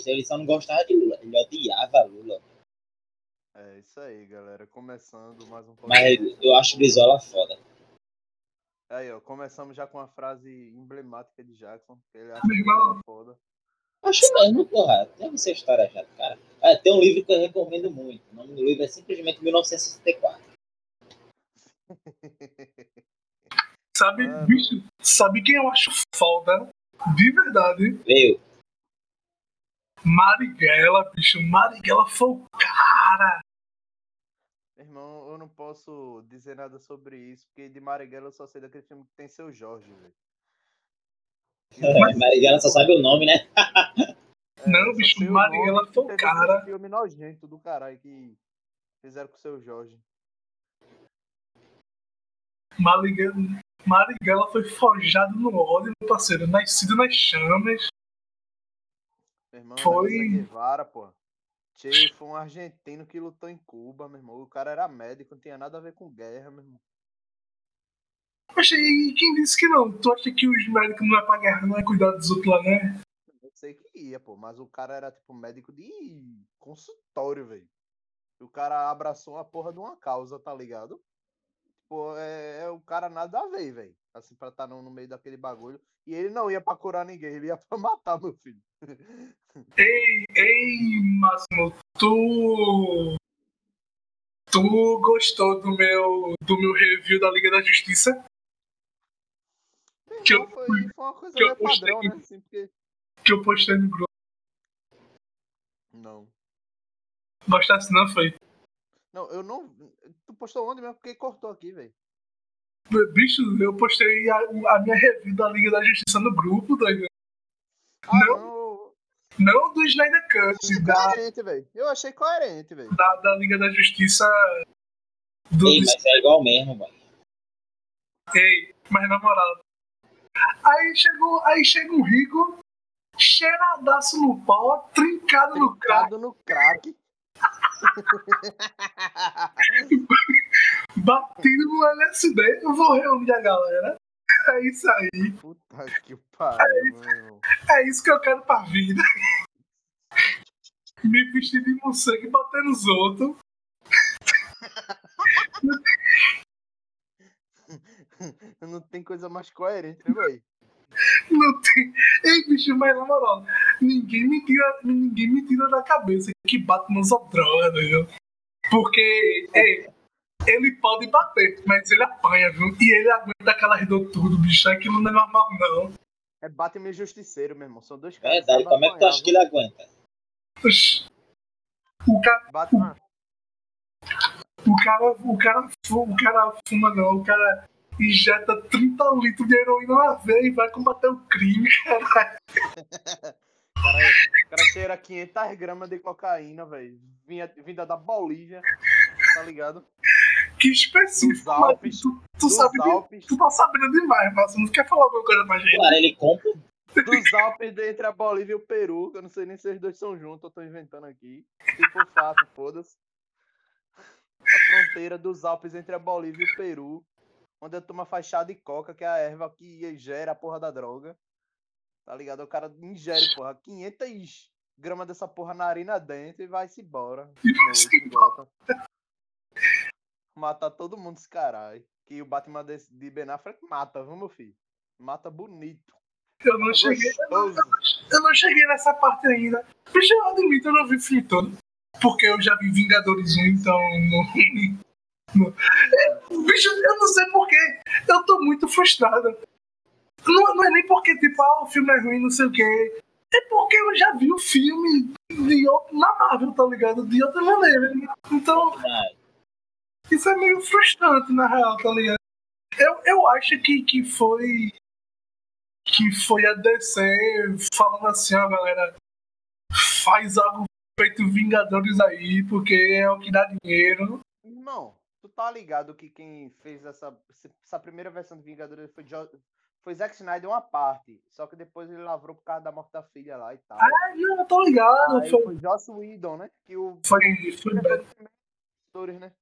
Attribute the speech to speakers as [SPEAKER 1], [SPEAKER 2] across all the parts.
[SPEAKER 1] isso. Ele só não gostava de Lula. Ele odiava Lula.
[SPEAKER 2] É isso aí, galera. Começando mais um
[SPEAKER 1] Mas eu acho o Brizola foda.
[SPEAKER 2] Aí, ó, começamos já com a frase emblemática de Jackson. Que ele acha
[SPEAKER 3] Meu irmão.
[SPEAKER 2] que foda.
[SPEAKER 1] Acho mesmo, porra. Tem essa história já, cara. É, tem um livro que eu recomendo muito. O nome do livro é simplesmente 1964.
[SPEAKER 3] Sabe, bicho, sabe quem eu acho foda? De verdade.
[SPEAKER 1] Veio.
[SPEAKER 3] Marighella, bicho. Marighella foi o cara.
[SPEAKER 2] Irmão, eu não posso dizer nada sobre isso, porque de Marighella eu só sei daquele filme que tem seu Jorge, velho.
[SPEAKER 1] Marighella só sabe o nome, né?
[SPEAKER 2] É,
[SPEAKER 3] Não, bicho, Marighella foi o cara.
[SPEAKER 2] esse filme nojento do caralho que fizeram com o seu Jorge.
[SPEAKER 3] Marighella, Marighella foi forjado no ódio, meu parceiro. Nascido nas chamas.
[SPEAKER 2] Meu irmão,
[SPEAKER 3] Foi-
[SPEAKER 2] Guevara, pô. Che foi um argentino que lutou em Cuba, meu irmão. O cara era médico, não tinha nada a ver com guerra, meu irmão.
[SPEAKER 3] Poxa, e quem disse que não? Tu acha que os médicos não é pra guerra, não é cuidar dos outros lá, né?
[SPEAKER 2] Eu sei que ia, pô, mas o cara era tipo médico de consultório, velho. E o cara abraçou a porra de uma causa, tá ligado? Tipo, é, é o cara nada a ver, velho. Assim, pra estar no, no meio daquele bagulho. E ele não ia pra curar ninguém, ele ia pra matar meu filho.
[SPEAKER 3] Ei, ei, Máximo, tu. Tu gostou do meu, do meu review da Liga da Justiça? Que eu-
[SPEAKER 2] foi, foi uma coisa
[SPEAKER 3] que eu
[SPEAKER 2] meio padrão,
[SPEAKER 3] postei.
[SPEAKER 2] né? Assim, porque.
[SPEAKER 3] Que eu postei no grupo.
[SPEAKER 2] Não.
[SPEAKER 3] Gostasse não, foi?
[SPEAKER 2] Não, eu não. Tu postou onde mesmo? Porque cortou aqui, velho.
[SPEAKER 3] Bicho, eu postei a, a minha review da Liga da Justiça no grupo, doido.
[SPEAKER 2] Ah,
[SPEAKER 3] Não.
[SPEAKER 2] não.
[SPEAKER 3] Não do Snyder Cut, da,
[SPEAKER 2] Coerente, velho. Eu achei coerente, velho.
[SPEAKER 3] da, da Liga da Justiça do
[SPEAKER 1] Ei, mas é igual mesmo, mano.
[SPEAKER 3] Ei, mas na moral. Aí chegou, aí chega um rico, cheiradaço no pau, trincado no crack,
[SPEAKER 2] Trincado no crack.
[SPEAKER 3] batido no LSD. Eu vou reunir a galera. É isso aí.
[SPEAKER 2] Puta que pariu, irmão.
[SPEAKER 3] É isso que eu quero pra vida. Me vestir de morcego e bater nos outros.
[SPEAKER 2] Não tem coisa mais coerente, né, velho?
[SPEAKER 3] Não tem. Ei, bicho, mas na moral, ninguém me tira, ninguém me tira da cabeça que bate nos droga, viu? Porque, ei, ele pode bater, mas ele apanha, viu? E ele aguenta aquela redor tudo, bicho. Aquilo não é normal, não.
[SPEAKER 2] É Batman e Justiceiro, meu irmão. São dois caras.
[SPEAKER 1] Verdade,
[SPEAKER 2] sabem
[SPEAKER 1] como é que tu acha que ele aguenta?
[SPEAKER 3] Oxi. O cara?
[SPEAKER 2] Batman.
[SPEAKER 3] o cara, o cara, o cara fuma, não. O cara injeta 30 litros de heroína na veia e vai combater o crime, caralho.
[SPEAKER 2] O cara, o cara cheira 500 gramas de cocaína, velho. Vinda da Bolívia. Tá ligado?
[SPEAKER 3] Que
[SPEAKER 2] Dos
[SPEAKER 3] específico, mas
[SPEAKER 2] Alpes.
[SPEAKER 3] tu, tu
[SPEAKER 2] Dos
[SPEAKER 3] sabe de-
[SPEAKER 2] Alpes.
[SPEAKER 3] tu tá sabendo demais, mas não quer falar alguma coisa pra gente?
[SPEAKER 1] Claro, ele compra.
[SPEAKER 2] Dos Alpes de- entre a Bolívia e o Peru. que Eu não sei nem se os dois são juntos, eu tô inventando aqui. Se for fato, foda-se. A fronteira dos Alpes entre a Bolívia e o Peru. Onde a turma faz chá de coca, que é a erva que gera a porra da droga. Tá ligado? O cara ingere, porra, 500 gramas dessa porra na narina dentro e vai-se embora. De. Matar todo mundo esse caralho. Que o Batman desse- de Ben Affleck mata, viu, meu filho? Mata bonito.
[SPEAKER 3] Eu não cheguei,
[SPEAKER 2] Gostoso.
[SPEAKER 3] eu não cheguei nessa parte ainda. Bicho, eu admito, eu não vi o filme todo. Porque eu já vi Vingadores 1, então. Não, não- bicho, eu não sei porquê. Eu tô muito frustrado. Não, não é nem porque, tipo, ah, o filme é ruim, não sei o quê. É porque eu já vi o filme de outro, na Marvel, tá ligado? De outra maneira. Então,
[SPEAKER 1] Ah,
[SPEAKER 3] isso é meio frustrante, na real, tá ligado? Eu, eu acho que, que foi. Que foi a DC falando assim, ó, galera. Faz algo feito Vingadores aí, porque é o que dá dinheiro.
[SPEAKER 2] Irmão, tu tá ligado que quem fez essa, essa primeira versão de Vingadores foi, Jo- foi Zack Snyder uma parte. Só que depois ele lavrou por causa da morte da filha lá e tal.
[SPEAKER 3] Ah, não, eu tô ligado.
[SPEAKER 2] Aí
[SPEAKER 3] Foi,
[SPEAKER 2] foi Joss Whedon, né? Que o
[SPEAKER 3] foi,
[SPEAKER 2] Vingadores, né?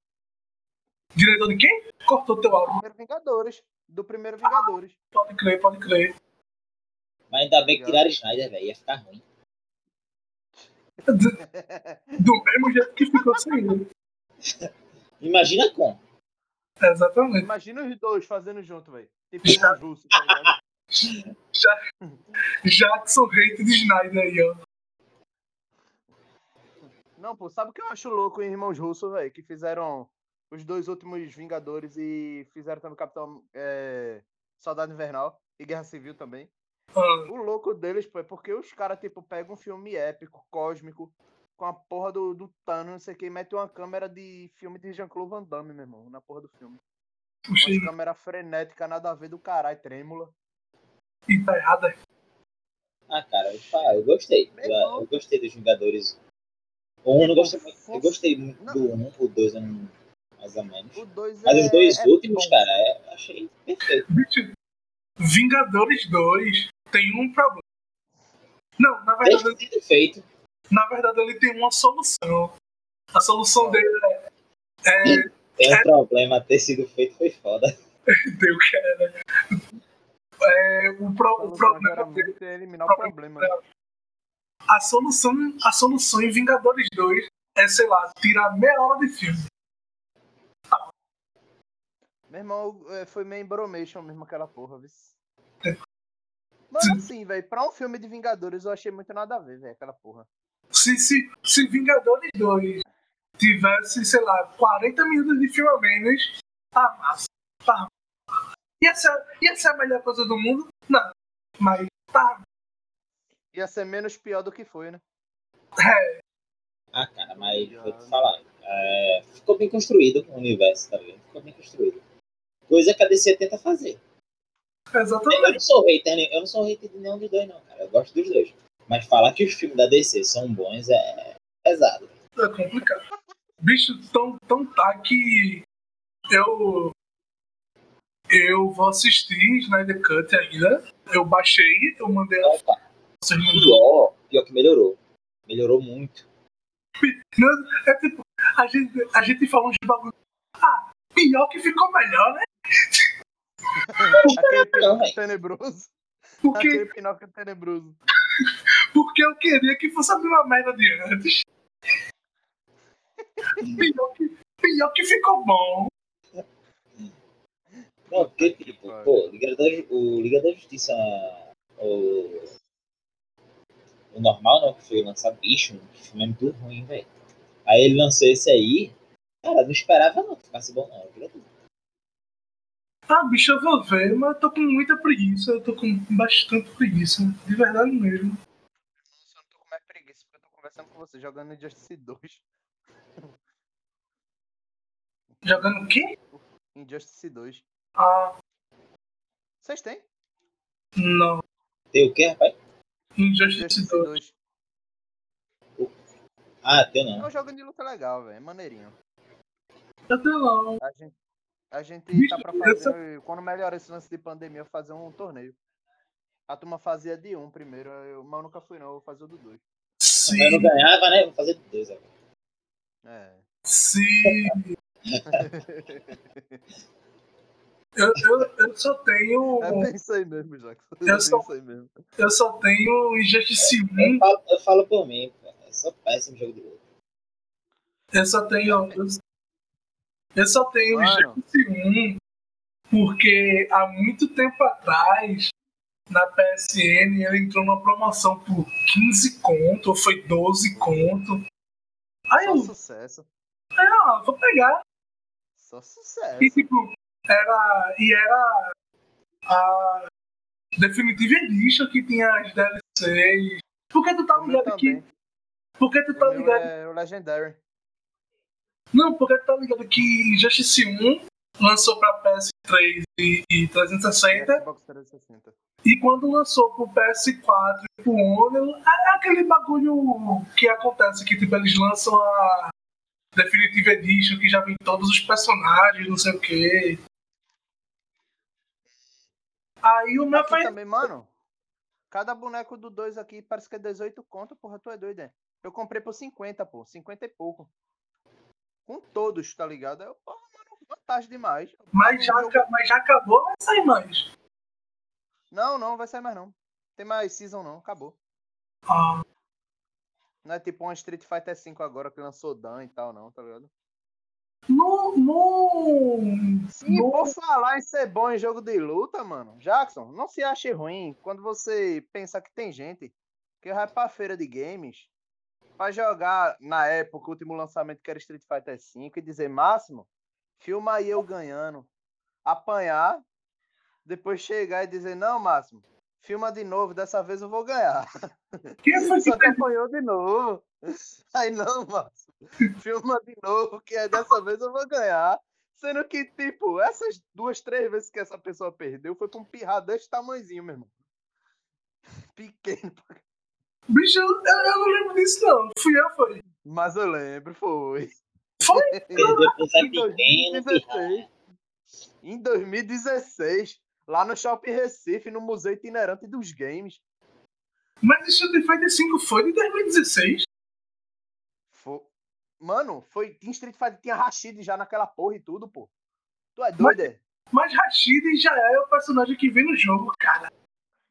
[SPEAKER 3] diretor de quem? Cortou teu áudio.
[SPEAKER 2] Primeiro Vingadores. Do primeiro Vingadores.
[SPEAKER 3] Pode crer, pode crer.
[SPEAKER 1] mas ainda bem que tiraram Snyder, velho. Ia ficar ruim.
[SPEAKER 3] Do, do mesmo jeito que ficou sem ele.
[SPEAKER 1] Imagina com.
[SPEAKER 3] Exatamente.
[SPEAKER 2] Imagina os dois fazendo junto, velho. Tipo os russos, tá ligado?
[SPEAKER 3] Jackson hate de Snyder aí, ó.
[SPEAKER 2] Não, pô, sabe o que eu acho louco em Irmãos Russos, velho? Que fizeram os dois últimos Vingadores e fizeram também Capitão é, Soldado Invernal e Guerra Civil também.
[SPEAKER 3] Ah,
[SPEAKER 2] O louco deles, pô, é porque os caras, tipo, pegam um filme épico, cósmico, com a porra do, do Thanos, não sei o que, e metem uma câmera de filme de Jean-Claude Van Damme, meu irmão, na porra do filme.
[SPEAKER 3] puxei
[SPEAKER 2] Uma câmera frenética, nada a ver do caralho, trêmula.
[SPEAKER 3] e tá errado.
[SPEAKER 1] Ah, cara, eu, gostei. Eu, eu gostei dos Vingadores. O 1 eu não gostei muito. Eu gostei muito
[SPEAKER 2] Não.
[SPEAKER 1] do 1, o 2 eu não. Mais ou menos.
[SPEAKER 2] O dois
[SPEAKER 1] Mas
[SPEAKER 2] é,
[SPEAKER 1] os dois
[SPEAKER 2] é
[SPEAKER 1] últimos,
[SPEAKER 2] bom,
[SPEAKER 1] cara, é, achei perfeito.
[SPEAKER 3] Vingadores 2 tem um problema. Não, na verdade,
[SPEAKER 1] que sido feito.
[SPEAKER 3] Na verdade ele tem uma solução. A solução dele é, é
[SPEAKER 1] Tem um problema, ter sido feito foi foda.
[SPEAKER 3] deu que era. É, o, pro, o problema dele,
[SPEAKER 2] é eliminar o problema. né?
[SPEAKER 3] a solução, a solução em Vingadores 2 é, sei lá, tirar meia hora de filme.
[SPEAKER 2] Meu irmão, é, foi meio embromation mesmo aquela porra, viu?
[SPEAKER 3] É.
[SPEAKER 2] Mano, assim, velho, pra um filme de Vingadores eu achei muito nada a ver, velho, aquela porra.
[SPEAKER 3] Se, se, se Vingadores 2 tivesse, sei lá, 40 minutos de filme a menos, tá massa. Tá. Ia ser, ia ser a melhor coisa do mundo? Não. Mas tá.
[SPEAKER 2] Ia ser menos pior do que foi, né?
[SPEAKER 3] É,
[SPEAKER 1] Ah, cara, mas vou te falar. é, ficou bem construído o universo, tá vendo? Ficou bem construído. Coisa que a DC tenta fazer. Eu
[SPEAKER 3] exatamente.
[SPEAKER 1] não sou hater, né? eu não sou hater de nenhum dos dois, não, cara. Eu gosto dos dois. Mas falar que os filmes da DC são bons é pesado.
[SPEAKER 3] É complicado. Bicho, tão, tão tá que eu. Eu vou assistir Snyder Cut ainda. Eu baixei, eu mandei a vocês mandou.
[SPEAKER 1] Pior, pior que melhorou. Melhorou muito.
[SPEAKER 3] É tipo, a gente, a gente fala uns bagulho. Ah, pior que ficou melhor, né?
[SPEAKER 2] Aquele Pinóquio tenebroso.
[SPEAKER 3] Porque,
[SPEAKER 2] Aquele Pinóquio tenebroso.
[SPEAKER 3] Porque eu queria que fosse a mesma merda de antes. Pior que, pior que ficou bom.
[SPEAKER 1] Não, porque,
[SPEAKER 2] que
[SPEAKER 1] tipo, pô, Liga da, o Liga da Justiça, o, o normal, não, que foi lançar bicho, que filme é muito ruim, velho. Aí ele lançou esse aí, cara, não esperava não que ficasse bom, não. Tudo.
[SPEAKER 3] Ah, bicho, eu vou ver, mas eu tô com muita preguiça. Eu tô com bastante preguiça. De verdade mesmo.
[SPEAKER 2] Eu não tô com mais preguiça, porque eu tô conversando com você, jogando Injustice 2.
[SPEAKER 3] Jogando o quê?
[SPEAKER 2] Injustice 2.
[SPEAKER 3] Ah,
[SPEAKER 2] Vocês têm?
[SPEAKER 3] não.
[SPEAKER 1] Tem o quê, rapaz?
[SPEAKER 3] Injustice
[SPEAKER 2] Injustice
[SPEAKER 3] 2.
[SPEAKER 2] 2.
[SPEAKER 1] Ah, tem
[SPEAKER 2] É
[SPEAKER 1] não.
[SPEAKER 2] um jogo de luta legal, velho. É maneirinho.
[SPEAKER 3] Eu tenho não.
[SPEAKER 2] A gente, a gente
[SPEAKER 3] Bicho,
[SPEAKER 2] tá pra fazer. Quando melhorar esse lance de pandemia, fazer um torneio. A turma fazia de um primeiro, eu, mas eu nunca fui não, eu vou fazer o do dois.
[SPEAKER 1] Eu não
[SPEAKER 3] Sim,
[SPEAKER 1] ganhava, né? Vou fazer de agora.
[SPEAKER 2] É.
[SPEAKER 3] sim. Eu, eu, eu só tenho.
[SPEAKER 2] É bem isso aí mesmo, Jackson. É
[SPEAKER 3] Eu
[SPEAKER 2] bem
[SPEAKER 3] só-
[SPEAKER 2] mesmo.
[SPEAKER 3] Eu só tenho Injustice 1.
[SPEAKER 1] Eu falo, eu falo por mim, cara. É só péssimo jogo de luta.
[SPEAKER 3] Eu só tenho. Eu, eu só tenho. Injustice 1 porque há muito tempo atrás, na PSN, ele entrou numa promoção por 15 conto, ou foi 12 conto. Aí
[SPEAKER 2] Só
[SPEAKER 3] eu,
[SPEAKER 2] sucesso.
[SPEAKER 3] ah, vou pegar.
[SPEAKER 2] Só sucesso.
[SPEAKER 3] E tipo, era. E era a Definitive Edition que tinha as DLCs. Por que tu tá ligado aqui? Por que tu tá ligado?
[SPEAKER 2] é o Legendary.
[SPEAKER 3] Não, porque tu tá ligado que Injustice 1 lançou pra PS3 e, e 360
[SPEAKER 2] Xbox 360.
[SPEAKER 3] e quando lançou pro PS4 e pro One, é aquele bagulho que acontece que tipo, eles lançam a Definitive Edition que já vem todos os personagens, não sei o que. Aí o meu
[SPEAKER 2] Aqui
[SPEAKER 3] foi.
[SPEAKER 2] também, mano. Cada boneco do 2 aqui parece que é 18 conto, porra, tu é doido, né? Eu comprei por 50, pô. 50 e pouco. Com todos, tá ligado? Eu, porra, vantagem demais.
[SPEAKER 3] Mas
[SPEAKER 2] um
[SPEAKER 3] já,
[SPEAKER 2] jogo-
[SPEAKER 3] mas já acabou, vai sair mais.
[SPEAKER 2] Não, não, vai sair mais não. Tem mais season não, acabou.
[SPEAKER 3] Ah,
[SPEAKER 2] Não é tipo uma Street Fighter V agora que lançou Dan e tal, não, tá ligado?
[SPEAKER 3] No. no
[SPEAKER 2] Sim,
[SPEAKER 3] no-
[SPEAKER 2] falar em ser bom em jogo de luta, mano. Jackson, não se ache ruim quando você pensa que tem gente que vai pra feira de games pra jogar, na época, o último lançamento que era Street Fighter V e dizer, Máximo, filma aí eu ganhando. Apanhar, depois chegar e dizer, não, Máximo, filma de novo, dessa vez eu vou ganhar.
[SPEAKER 3] Quem foi que
[SPEAKER 2] Só que apanhou de novo. Aí não, Márcio. Filma de novo, que é dessa vez eu vou ganhar. Sendo que, tipo, essas duas, três vezes que essa pessoa perdeu foi pra um pirra desse tamanhozinho, meu irmão. Pequeno.
[SPEAKER 3] Bicho, eu, eu não lembro disso, não. Fui eu, foi.
[SPEAKER 2] Mas eu lembro, foi.
[SPEAKER 3] Foi?
[SPEAKER 1] Perdeu pro Zé
[SPEAKER 2] Em
[SPEAKER 1] Pequeno, pirra.
[SPEAKER 2] 2016. Em 2016, lá no Shopping Recife, no Museu Itinerante dos Games.
[SPEAKER 3] Mas Street Fighter 5 foi de 2016.
[SPEAKER 2] Foi... Mano, foi. Tinha Street Fighter, tinha Rashid já naquela porra e tudo, pô. Tu é doido, é?
[SPEAKER 3] Mas Rashid já é o personagem que vem no jogo, cara.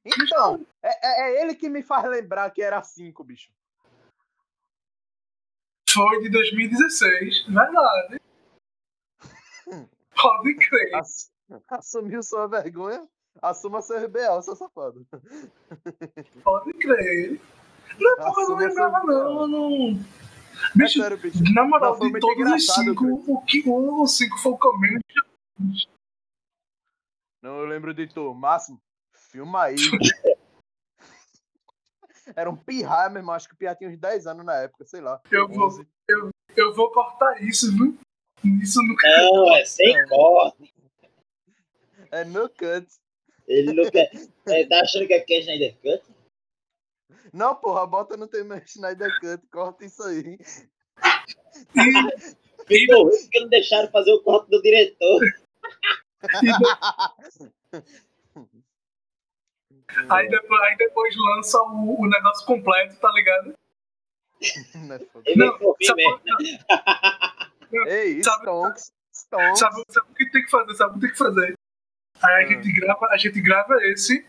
[SPEAKER 2] Então, é, é- é ele que me faz lembrar que era 5, bicho.
[SPEAKER 3] Foi de 2016. Verdade. Pode crer.
[SPEAKER 2] Ass- Assumiu sua vergonha, assuma seu RBL, seu safado.
[SPEAKER 3] Pode crer. Não, porque eu não lembrava, não. não...
[SPEAKER 2] É
[SPEAKER 3] Bicho,
[SPEAKER 2] sério, bicho.
[SPEAKER 3] na moral, de todos os cinco, o que o 5 foi o que eu menos
[SPEAKER 2] Não, eu lembro de tu. Máximo, filma aí. Era um pirraia, meu irmão. Acho que o pirra tinha uns 10 anos na época, sei lá.
[SPEAKER 3] Eu vou,
[SPEAKER 2] 11.
[SPEAKER 3] eu vou cortar isso, viu? Isso no
[SPEAKER 1] Não, é sem corte.
[SPEAKER 2] É no cut.
[SPEAKER 1] Ele não quer. Ele tá achando que aqui é Snyder Cut?
[SPEAKER 2] Não, porra, bota no teu Snyder Cut, corta isso aí.
[SPEAKER 1] Ficou ruim porque não deixaram fazer o corte do diretor.
[SPEAKER 3] Aí depois, aí depois lança o, o negócio completo, tá ligado?
[SPEAKER 2] Não é foda.
[SPEAKER 1] Ele
[SPEAKER 3] Não, sabe-
[SPEAKER 1] mesmo.
[SPEAKER 2] Ei,
[SPEAKER 3] Sabe-
[SPEAKER 2] Stonks. Stonks.
[SPEAKER 3] Sabe, sabe o que tem que fazer? Sabe o que tem que fazer? Aí a
[SPEAKER 2] Ah.
[SPEAKER 3] gente grava, a gente grava esse.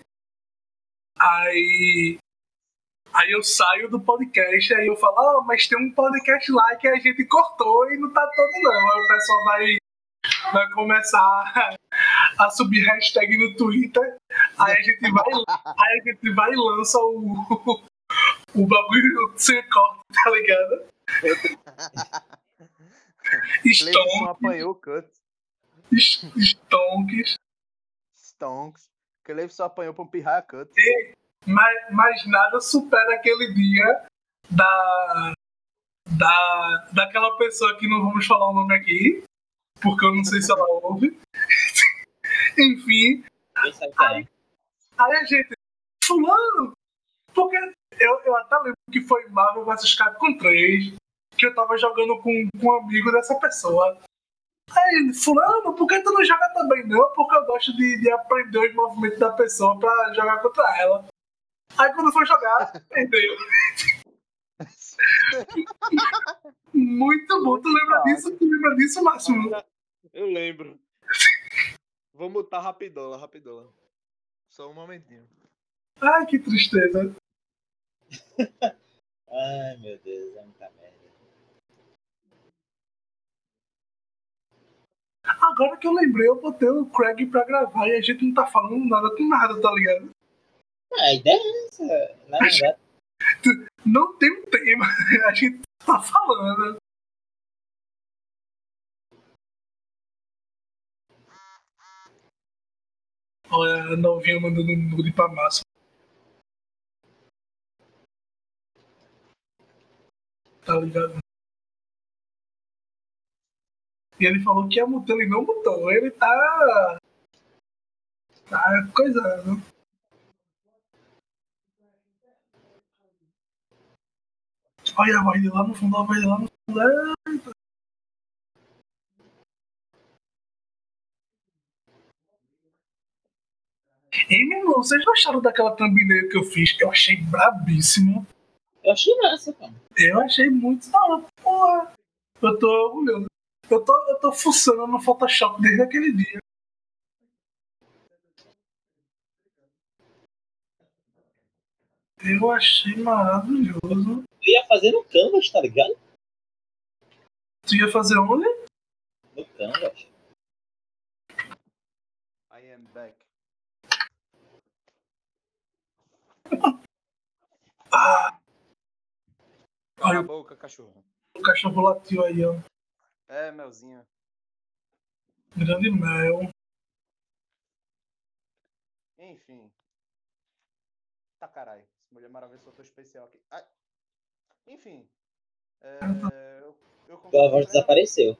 [SPEAKER 3] Aí. Aí eu saio do podcast, aí eu falo, ó, mas tem um podcast lá que a gente cortou e não tá todo não. Aí o pessoal vai, vai começar a subir hashtag no Twitter. Aí a gente vai, aí a gente vai e lança o, o bagulho sem corte, tá ligado? Stonks,
[SPEAKER 2] apanhou o cut.
[SPEAKER 3] Stonks.
[SPEAKER 2] Stonks. Cleison apanhou pra um pirraia cut.
[SPEAKER 3] Mas, mas nada supera aquele dia da, da daquela pessoa que não vamos falar o nome aqui, porque eu não sei se ela ouve. Enfim,
[SPEAKER 1] é?
[SPEAKER 3] Aí a gente, fulano, porque eu, eu até lembro que foi Marvel vs Capcom 3, que eu tava jogando com, com um amigo dessa pessoa. Aí ele, fulano, por que tu não joga também não? Porque eu gosto de, de aprender os movimentos da pessoa pra jogar contra ela. Aí quando foi jogar, perdeu. Muito bom, tu lembra disso? Tu lembra disso, Máximo?
[SPEAKER 2] Eu lembro. Vou mutar rapidola, rapidola. Só um momentinho.
[SPEAKER 3] Ai, que tristeza.
[SPEAKER 1] Ai, meu Deus, é muita merda.
[SPEAKER 3] Agora que eu lembrei, eu botei o Craig pra gravar e a gente não tá falando nada com nada, tá ligado?
[SPEAKER 1] A ideia é essa. Na verdade,
[SPEAKER 3] Não tem um tema, a gente tá falando. A novinha mandando nude pra massa. Tá ligado? E ele falou que ia mutar, ele não mutou. Ele tá. Tá coisando. Olha a voz dele lá no fundo, a voz dele lá no fundo. Eita. Ei, meu irmão, vocês gostaram daquela thumbnail que eu fiz? Eu achei brabíssimo.
[SPEAKER 1] eu achei massa, pô.
[SPEAKER 3] Eu achei muito da hora. Porra. Eu tô orgulhoso. Eu tô, eu tô fuçando no Photoshop desde aquele dia. Eu achei maravilhoso.
[SPEAKER 1] Eu ia fazer no Canvas, tá ligado?
[SPEAKER 3] Tu ia fazer onde?
[SPEAKER 1] No Canvas.
[SPEAKER 2] I am back.
[SPEAKER 3] Ah,
[SPEAKER 2] Cala
[SPEAKER 3] Ai,
[SPEAKER 2] a boca, cachorro.
[SPEAKER 3] o cachorro latiu aí, ó.
[SPEAKER 2] É, Melzinha.
[SPEAKER 3] Grande mel.
[SPEAKER 2] Enfim. Tá caralho. Essa Mulher Maravilha soltou especial aqui. Ai. Enfim. É, eu, eu
[SPEAKER 1] Tua voz desapareceu.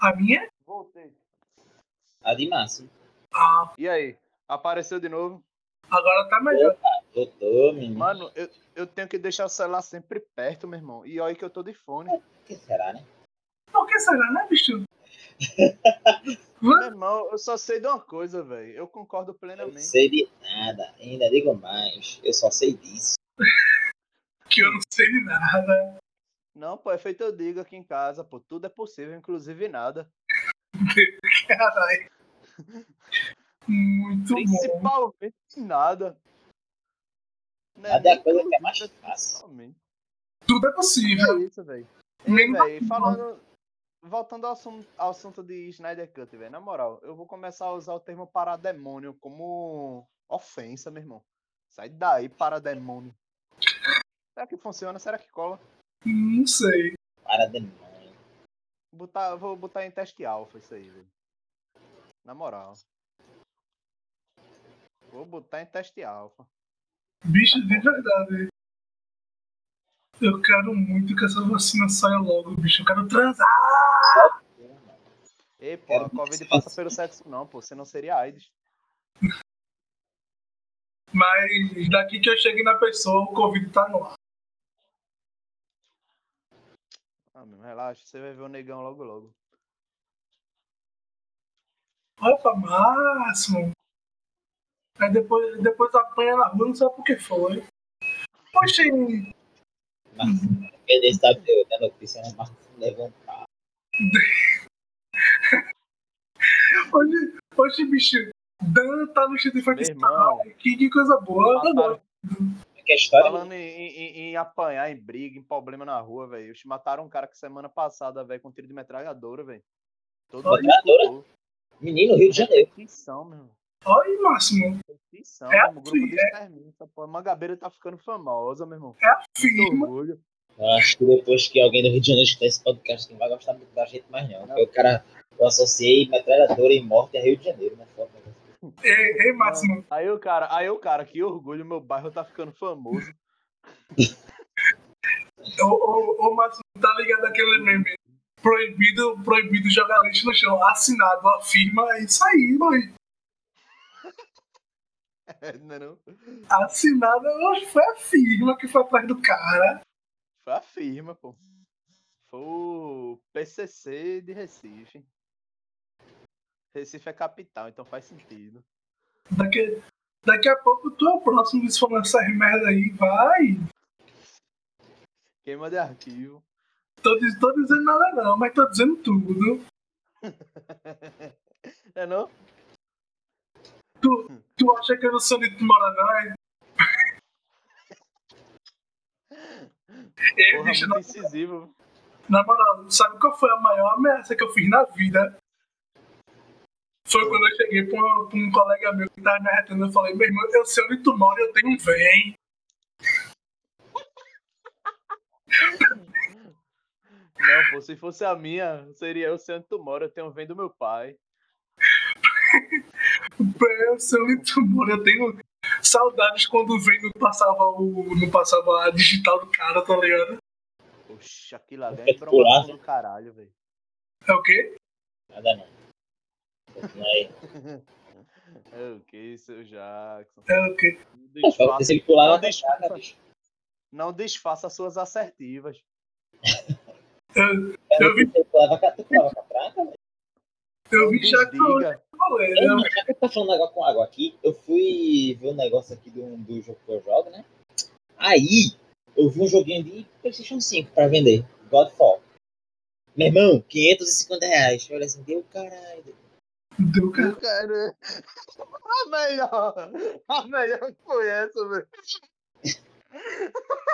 [SPEAKER 3] A minha?
[SPEAKER 2] Voltei.
[SPEAKER 1] A de Máximo.
[SPEAKER 3] Ah,
[SPEAKER 2] E aí? Apareceu de novo?
[SPEAKER 3] agora tá melhor.
[SPEAKER 1] Voltou, menino.
[SPEAKER 2] Mano, eu, eu tenho que deixar o celular sempre perto, meu irmão. E olha que eu tô de fone.
[SPEAKER 1] O que será, né?
[SPEAKER 3] Por que será, né, bicho?
[SPEAKER 2] Meu irmão, eu só sei de uma coisa, velho. Eu concordo
[SPEAKER 1] Eu não
[SPEAKER 2] plenamente.
[SPEAKER 1] sei de nada. Ainda digo mais. Eu só sei disso.
[SPEAKER 3] Que eu não sei de nada.
[SPEAKER 2] Não, pô, é feito eu digo aqui em casa, pô. Tudo é possível, inclusive nada.
[SPEAKER 3] Caralho. Muito bom.
[SPEAKER 2] Principalmente nada. Né,
[SPEAKER 1] Nada é coisa que é mais fácil.
[SPEAKER 3] Tudo é
[SPEAKER 2] É
[SPEAKER 3] possível.
[SPEAKER 2] isso, velho. Falando. Voltando ao assunto, ao assunto de Snyder Cut, velho. Na moral, eu vou começar a usar o termo parademônio como ofensa, meu irmão. Sai daí, parademônio. Será que funciona? Será que cola?
[SPEAKER 3] Não sei.
[SPEAKER 1] Para demônio.
[SPEAKER 2] Botar, vou botar em teste alfa isso aí, velho. Na moral. Vou botar em teste alfa.
[SPEAKER 3] Bicho, de verdade. Eu quero muito que essa vacina saia logo, bicho. Eu quero transar.
[SPEAKER 2] Ei, pô, a Covid passa pelo sexo não, pô. Senão seria AIDS.
[SPEAKER 3] Mas daqui que eu cheguei na pessoa, o Covid tá no ar.
[SPEAKER 2] Ah, meu, relaxa, você vai ver o negão logo logo.
[SPEAKER 3] Opa, máximo. Aí depois, depois apanha na rua, não sabe por que foi. Poxa,
[SPEAKER 1] né? Notícia, né? Mas levou um carro.
[SPEAKER 3] hoje, hoje, bicho, Dan tá no Street
[SPEAKER 2] Meu
[SPEAKER 3] Fighter
[SPEAKER 2] irmão,
[SPEAKER 3] que, que coisa boa.
[SPEAKER 2] Mataram,
[SPEAKER 3] gosto.
[SPEAKER 1] Que a história
[SPEAKER 2] falando em, em- em apanhar, em briga, em problema na rua, velho. Eles mataram um cara que semana passada, velho, com tiro de metralhadora, velho. Todo mundo.
[SPEAKER 1] Menino, Rio de Janeiro.
[SPEAKER 2] Repetição, meu irmão.
[SPEAKER 3] Olha Máximo. É
[SPEAKER 2] meu irmão. Grupo
[SPEAKER 3] assim,
[SPEAKER 2] de
[SPEAKER 3] é-
[SPEAKER 2] extermínio. Porra. Mangabeira tá ficando famosa, meu irmão.
[SPEAKER 3] É a
[SPEAKER 2] Muito
[SPEAKER 3] firma.
[SPEAKER 1] Eu acho que depois que alguém do Rio de Janeiro escutar esse podcast, não vai gostar muito da gente mais não. Porque o cara, eu associei metralhadora e morte a Rio de Janeiro, né? Foda.
[SPEAKER 3] Ei, ei, Máximo.
[SPEAKER 2] Aí o cara, aí o cara, que orgulho, meu bairro tá ficando famoso.
[SPEAKER 3] Ô, ô, ô, Máximo, tá ligado aquele meme? Proibido, proibido jogar lixo no chão. Assinado a firma, é isso aí, mãe.
[SPEAKER 2] não é não?
[SPEAKER 3] Assinado, hoje foi a firma que foi atrás do cara.
[SPEAKER 2] Foi a firma, pô. Foi o PCC de Recife. Recife é capital, então faz sentido.
[SPEAKER 3] Daqui, daqui a pouco tu é o próximo se for lançar merda aí, vai.
[SPEAKER 2] Queima de arquivo.
[SPEAKER 3] Tô, tô dizendo nada não, mas tô dizendo tudo.
[SPEAKER 2] É não?
[SPEAKER 3] Tu, tu acha que eu não sou de não, é?
[SPEAKER 2] Porra,
[SPEAKER 3] bicho,
[SPEAKER 2] muito
[SPEAKER 3] na,
[SPEAKER 2] incisivo.
[SPEAKER 3] na moral, sabe qual foi a maior ameaça que eu fiz na vida? Foi quando eu cheguei pra um, pra um colega meu que tava me arretando. Eu falei, meu irmão, eu sei onde tu mora, eu tenho um vem.
[SPEAKER 2] Não, pô, se fosse a minha, seria eu sei onde tu mora, eu tenho vem do meu pai.
[SPEAKER 3] Eu tu mora, eu tenho saudades quando o vem não passava, o, não passava a digital do cara, tá ligado?
[SPEAKER 2] Poxa, aquilo ali é embromação do caralho, velho.
[SPEAKER 3] É o quê?
[SPEAKER 1] Nada não. Aí.
[SPEAKER 2] É o que, seu Jackson?
[SPEAKER 3] É o quê?
[SPEAKER 2] Não desfaça,
[SPEAKER 1] Se ele pular
[SPEAKER 2] não
[SPEAKER 1] na catraca,
[SPEAKER 2] desfaça,
[SPEAKER 1] bicho.
[SPEAKER 2] não desfaça suas assertivas.
[SPEAKER 3] Eu, Eu vi-
[SPEAKER 1] Você pulava ca- tu pulava catraca, velho?
[SPEAKER 3] eu vi que eu Eu,
[SPEAKER 1] Já que tá falando água com água aqui, eu fui ver um negócio aqui do, do jogo que eu jogo, né? Aí, eu vi um joguinho de PlayStation 5 pra vender. Godfall. Meu irmão, 550 reais. Eu olhei assim, deu caralho.
[SPEAKER 3] Deu cara.
[SPEAKER 2] Eu quero. A melhor. A melhor foi essa, velho.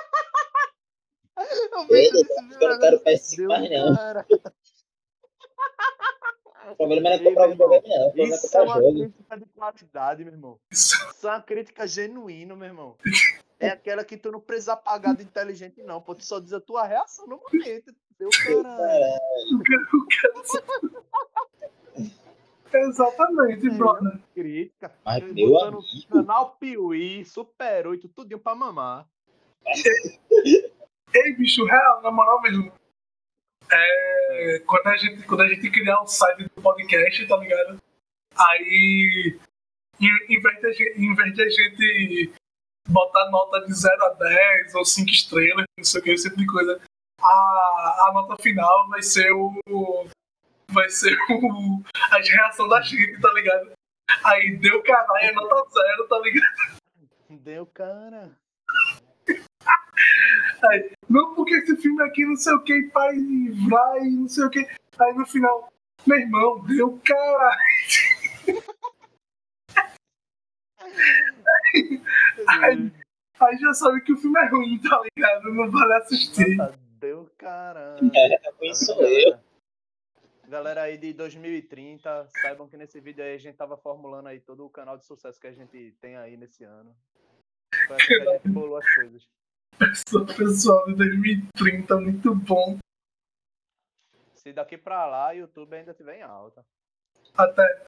[SPEAKER 2] Eu vídeo,
[SPEAKER 1] eu não quero PS5
[SPEAKER 2] Deu
[SPEAKER 1] mais não. O problema não é comprar
[SPEAKER 2] meu
[SPEAKER 1] videogame, não. O problema é
[SPEAKER 2] Isso é uma
[SPEAKER 1] jogo.
[SPEAKER 2] crítica de qualidade, meu irmão.
[SPEAKER 3] Isso.
[SPEAKER 2] Isso é uma crítica genuína, meu irmão. É aquela que tu não precisa apagar de inteligente, não. Pô, tu só diz a tua reação no momento. Deu caralho.
[SPEAKER 3] Exatamente,
[SPEAKER 2] É.
[SPEAKER 3] brother.
[SPEAKER 2] Crítica.
[SPEAKER 1] Mas, meu
[SPEAKER 2] botando
[SPEAKER 1] amigo.
[SPEAKER 2] Canal Piuí, Super 8, tudinho pra mamar.
[SPEAKER 3] Ei, bicho, real, na moral mesmo. É, quando, a gente, quando a gente criar o site do podcast, tá ligado? Aí, em, em, vez de a gente, em vez de a gente botar nota de 0 a 10 ou 5 estrelas, não sei o que, esse tipo de coisa, a, a nota final vai ser o. Vai ser o. As reações da gente, tá ligado? Aí deu caralho, é nota zero, tá ligado?
[SPEAKER 2] Deu cara.
[SPEAKER 3] Não, porque esse filme aqui não sei o que, pai, vai, não sei o que. Aí no final, meu irmão, deu caralho. Ai. Aí já sabe que o filme é ruim, tá ligado? Não vale assistir.
[SPEAKER 2] Nota deu cara.
[SPEAKER 1] É, quem sou eu?
[SPEAKER 2] Galera aí de 2030, saibam que nesse vídeo aí a gente tava formulando aí todo o canal de sucesso que a gente tem aí nesse ano. Foi assim que a gente bolou as coisas.
[SPEAKER 3] Sou pessoal de 2030, muito bom.
[SPEAKER 2] Se daqui pra lá o YouTube ainda tiver em alta.
[SPEAKER 3] Até,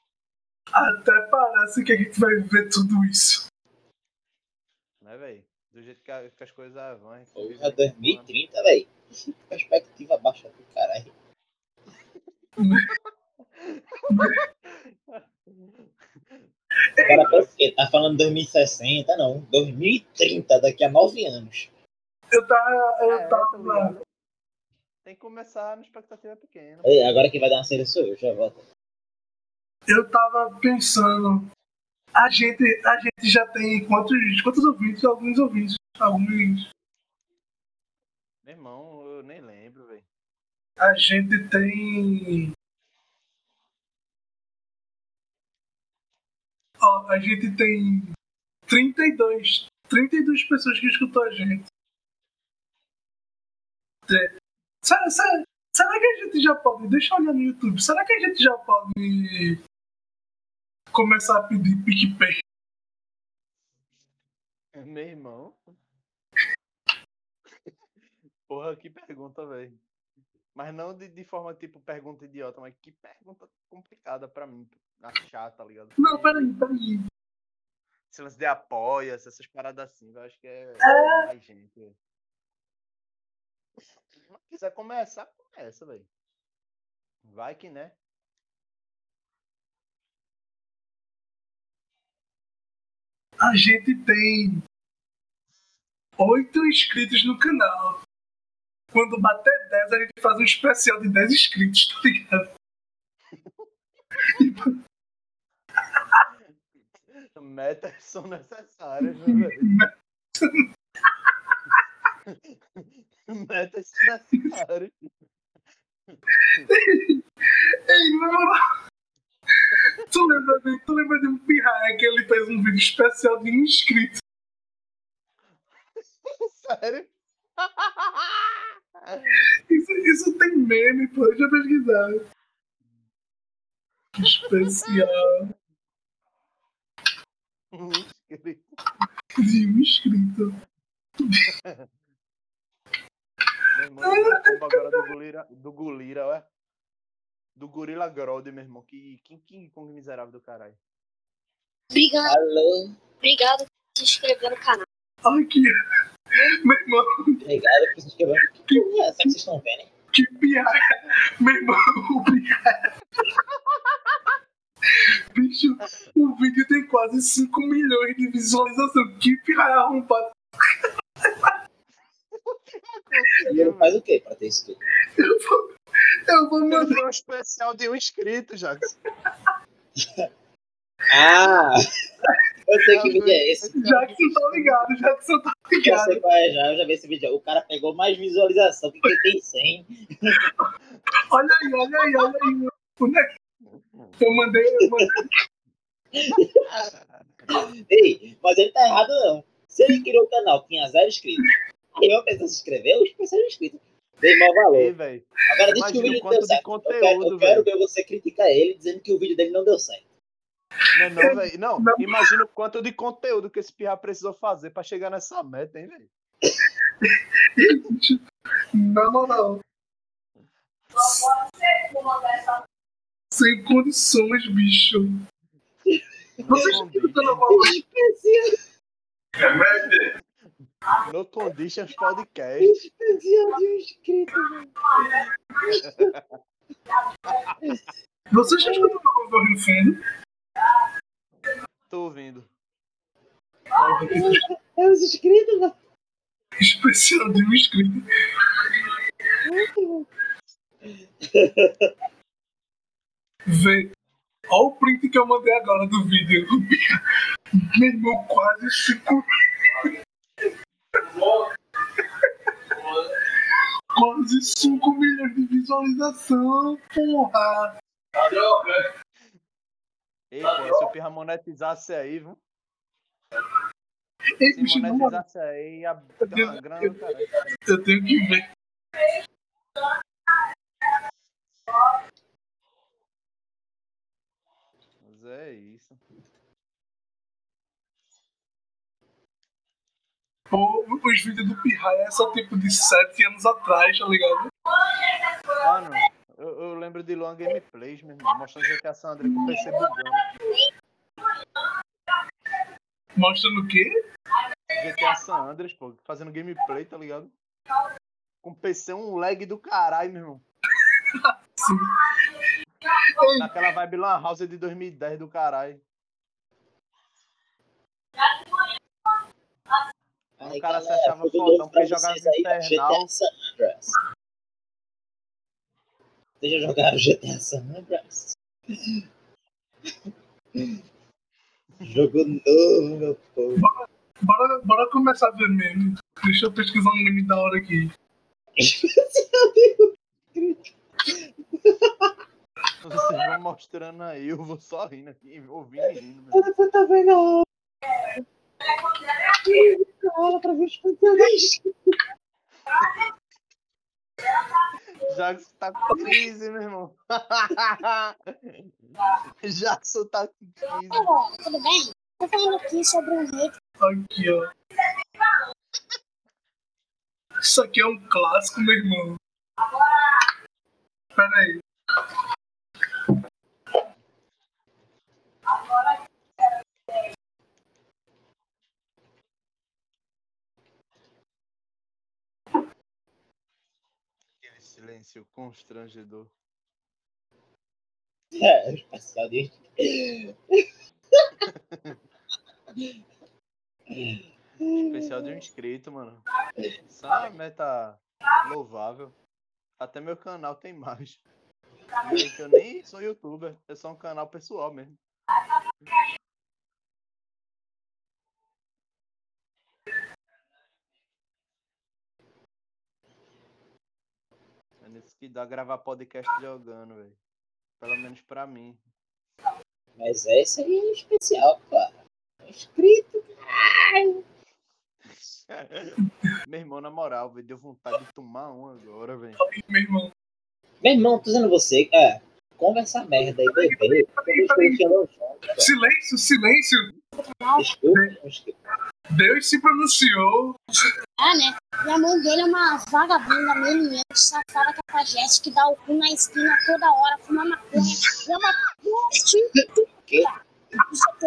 [SPEAKER 3] até parece que a gente vai ver tudo isso.
[SPEAKER 2] Né, velho? Do jeito que, a- que as coisas vão. vive-
[SPEAKER 1] 2030, velho. Perspectiva baixa do caralho. Por quê? Tá falando 2060? Não. 2030, daqui a 9 anos.
[SPEAKER 3] Eu tava. Eu
[SPEAKER 2] É, tá
[SPEAKER 3] tava.
[SPEAKER 2] ligado? Tem que começar na expectativa pequena.
[SPEAKER 1] Ei, Agora quem vai dar uma saída sou eu, já volto.
[SPEAKER 3] Eu tava pensando. A gente, a gente já tem quantos, quantos ouvintes? Alguns ouvintes. Alguns.
[SPEAKER 2] Meu irmão, eu nem lembro, velho.
[SPEAKER 3] A gente tem. Ó, a gente tem 32. 32 pessoas que escutou a gente. É. Será, será, será que a gente já pode. Deixa eu olhar no YouTube. Será que a gente já pode começar a pedir PicPay?
[SPEAKER 2] Meu irmão. Porra, que pergunta, velho. Mas não de, de forma tipo pergunta idiota, mas que pergunta complicada pra mim. Achar, tá ligado?
[SPEAKER 3] Não, peraí, peraí.
[SPEAKER 2] Se lance de apoia, essas paradas assim, eu acho que é,
[SPEAKER 3] É.
[SPEAKER 2] mais gente. Não quiser começar, começa, velho. Vai que né?
[SPEAKER 3] A gente tem oito inscritos no canal. Quando bater 10, a gente faz um especial de 10 inscritos, tá ligado?
[SPEAKER 2] Metas são necessárias, né, velho? Metas necessárias.
[SPEAKER 3] Ei, moral. Tu lembra, de, tu lembra de um pirraia que ele fez um vídeo especial de um inscrito?
[SPEAKER 2] Sério?
[SPEAKER 3] Isso, isso tem meme, pô. Deixa eu pesquisar. Especial
[SPEAKER 2] Um inscrito.
[SPEAKER 3] de um inscrito.
[SPEAKER 2] Meu irmão, eu agora do Gulira, do Gulira, ué. Do Gorila Grodd, meu irmão. Que, que, que Kong miserável do caralho.
[SPEAKER 4] Obrigado,
[SPEAKER 1] Alô,
[SPEAKER 4] obrigado por se inscrever no canal.
[SPEAKER 3] Aqui. Meu irmão,
[SPEAKER 1] obrigado por se inscrever. Que porra é que vocês estão vendo, hein?
[SPEAKER 3] que pirraia. Meu irmão, o pirraia. Bicho, o vídeo tem quase 5 milhões de visualização. Que pirraia arrombado.
[SPEAKER 1] E ele faz o quê pra ter isso tudo?
[SPEAKER 3] Eu vou, eu vou mandar.
[SPEAKER 2] um especial de um inscrito, Jackson.
[SPEAKER 1] Ah! Eu sei que vídeo é esse.
[SPEAKER 3] Jackson tá ligado, Jackson tá
[SPEAKER 1] Já
[SPEAKER 3] ligado.
[SPEAKER 1] sei qual é já, eu já vi esse vídeo. O cara pegou mais visualização que quem tem 100.
[SPEAKER 3] Olha aí, olha aí, olha aí. Onde é que- Eu mandei, eu mandei.
[SPEAKER 1] Ei, mas ele tá errado não. Se ele criou o canal, tinha zero inscritos. Aí eu pensei se inscrever, os pessoas inscritos. Dei mau
[SPEAKER 2] Ei,
[SPEAKER 1] valor.
[SPEAKER 2] velho.
[SPEAKER 1] Agora diz que o vídeo deu
[SPEAKER 2] de
[SPEAKER 1] certo. Eu quero, eu
[SPEAKER 2] conteúdo,
[SPEAKER 1] quero ver você criticar ele dizendo que o vídeo dele não deu certo.
[SPEAKER 2] Não, é não, velho. Não,
[SPEAKER 3] Não.
[SPEAKER 2] imagina o quanto de conteúdo que esse pirra precisou fazer pra chegar nessa meta, hein, velho?
[SPEAKER 3] Não, não, não. Sem condições, bicho. Vocês
[SPEAKER 2] No
[SPEAKER 3] estão tentando falar.
[SPEAKER 2] No Conditions Podcast.
[SPEAKER 1] Especial de um inscrito.
[SPEAKER 3] Vocês estão escutando alguma coisa no fundo?
[SPEAKER 2] Tô ouvindo.
[SPEAKER 1] É os inscritos, mano.
[SPEAKER 3] Especial de um inscrito. Vê. Olha o print que eu mandei agora do vídeo. Meu irmão, quase 5 Quase 5 milhões de visualização, porra!
[SPEAKER 2] Ei, pô, se o pirra monetizasse aí, viu?
[SPEAKER 3] Ei,
[SPEAKER 2] Se
[SPEAKER 3] bicho, não,
[SPEAKER 2] monetizasse aí, ia ter uma grana, cara.
[SPEAKER 3] eu tenho que ver.
[SPEAKER 2] Mas é isso.
[SPEAKER 3] Pô, os vídeos do Pirraia são tipo de 7 anos atrás, tá ligado?
[SPEAKER 2] Mano, eu, eu lembro de Long Gameplays, meu irmão, mostrando GTA San Andreas com o PC bugando.
[SPEAKER 3] Mostrando o quê?
[SPEAKER 2] GTA San Andreas, pô, fazendo gameplay, tá ligado? Com PC um lag do caralho, meu irmão.
[SPEAKER 3] Sim.
[SPEAKER 2] Naquela vibe Lan House de 2010 do caralho.
[SPEAKER 1] Aí,
[SPEAKER 2] O cara se
[SPEAKER 1] galera,
[SPEAKER 2] achava fodão porque jogava Infernal.
[SPEAKER 1] Andreas. Vocês já jogaram GTA San Andreas? Jogo novo, meu povo.
[SPEAKER 3] Bora, bora começar a ver meme. Deixa eu pesquisar um meme da hora aqui.
[SPEAKER 2] Vocês vão mostrando aí, eu vou só rindo aqui, ouvindo e rindo, meu irmão.
[SPEAKER 1] Você tá Cara, pra.
[SPEAKER 2] Já que você tá com crise, meu irmão. Você tá com crise.
[SPEAKER 4] Olá, tudo bem? Tô falando aqui sobre um rei
[SPEAKER 3] Aqui, ó. Isso aqui é um clássico, meu irmão. Pera aí.
[SPEAKER 2] Aquele silêncio constrangedor.
[SPEAKER 1] É, o especial de
[SPEAKER 2] Especial de um inscrito, mano. É uma meta louvável. Até meu canal tem mais. Eu nem sou youtuber, é só um canal pessoal mesmo. É nisso que dá gravar podcast jogando, velho. Pelo menos pra mim.
[SPEAKER 1] Mas esse aí é especial, cara. É escrito.
[SPEAKER 2] Meu irmão, na moral, velho, deu vontade de tomar um agora, velho.
[SPEAKER 3] Meu irmão.
[SPEAKER 1] Meu irmão, tô dizendo você, é, conversar merda aí, juntas.
[SPEAKER 3] Silêncio, silêncio.
[SPEAKER 1] Desculpa, desculpa.
[SPEAKER 3] Deus se pronunciou.
[SPEAKER 4] Ah, né? E a mãe dele é uma vagabunda, meniente, safada, cafajeste, que dá o cu na esquina toda hora, fuma maconha. E é uma prostituta.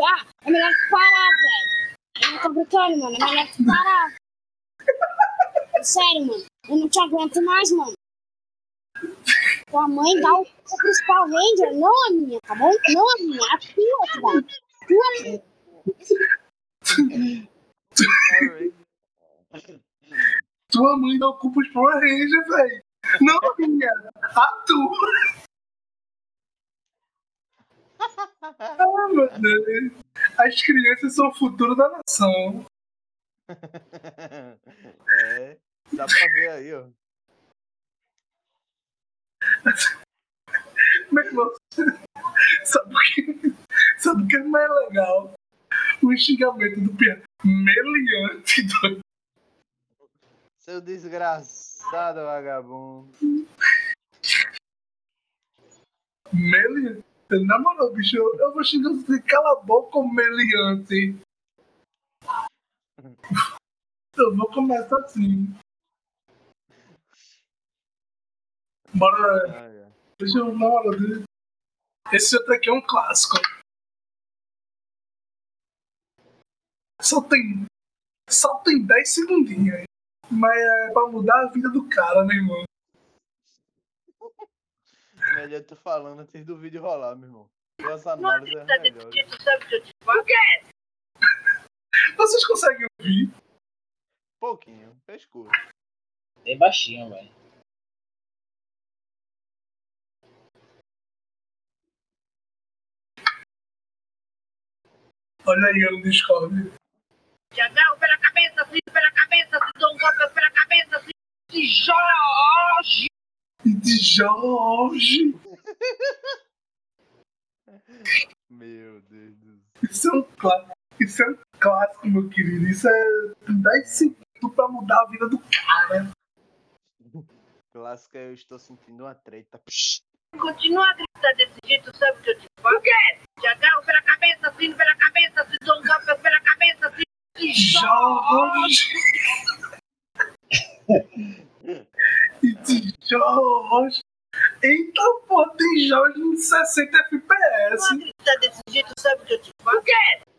[SPEAKER 4] Ah, é melhor parar, velho. Eu não tô brincando, mano. É melhor parar. Sério, mano. Eu não te aguento mais, mano. Tua mãe dá o Power Ranger, não a minha, tá bom? Não a minha, a tua, que dá. Tua
[SPEAKER 3] Tua mãe não ocupa os Power Rangers, velho. Não a minha. A tua. Ah, meu Deus. As crianças são o futuro da nação.
[SPEAKER 2] é, dá pra ver aí, ó.
[SPEAKER 3] Meu irmão, Sabe o que, sabe o que é mais legal? O xingamento do Pierre. Meliante, doido.
[SPEAKER 2] Seu desgraçado vagabundo.
[SPEAKER 3] Meliante. Na moral, bicho, eu, eu vou xingar você. Cala a boca, meliante. Eu vou começar assim. Bora.
[SPEAKER 2] Ai, ai.
[SPEAKER 3] Deixa eu, na moral. Esse outro aqui é um clássico. Só tem. Só tem 10 segundinhos. Mas é pra mudar a vida do cara, né, irmão?
[SPEAKER 2] Melhor tu falando antes do vídeo rolar, meu irmão. As análises é melhor.
[SPEAKER 3] Vocês conseguem ouvir?
[SPEAKER 2] Pouquinho, pescoço.
[SPEAKER 1] Bem baixinho, velho.
[SPEAKER 3] Olha aí eu no Discord.
[SPEAKER 5] Te agarro pela cabeça, assim, pela cabeça, te dou um golpe pela cabeça, assim, te Jorge!
[SPEAKER 3] E de Jorge.
[SPEAKER 2] Meu Deus do céu.
[SPEAKER 3] Isso é um clássico. Isso é um clássico, meu querido. Isso é 10 segundos pra mudar a vida do cara.
[SPEAKER 2] Clássica, eu estou sentindo uma treta. Psh.
[SPEAKER 5] Continua a gritar desse jeito, sabe o que eu te falo? O quê? Te agarro pela cabeça, assim, pela cabeça, te dou um golpe pela cabeça, assim, Jorge.
[SPEAKER 3] E de Jorge. Eita, pô, tem Jorge em 60 FPS.
[SPEAKER 5] Continua a gritar desse jeito, sabe o que eu te falo? O quê?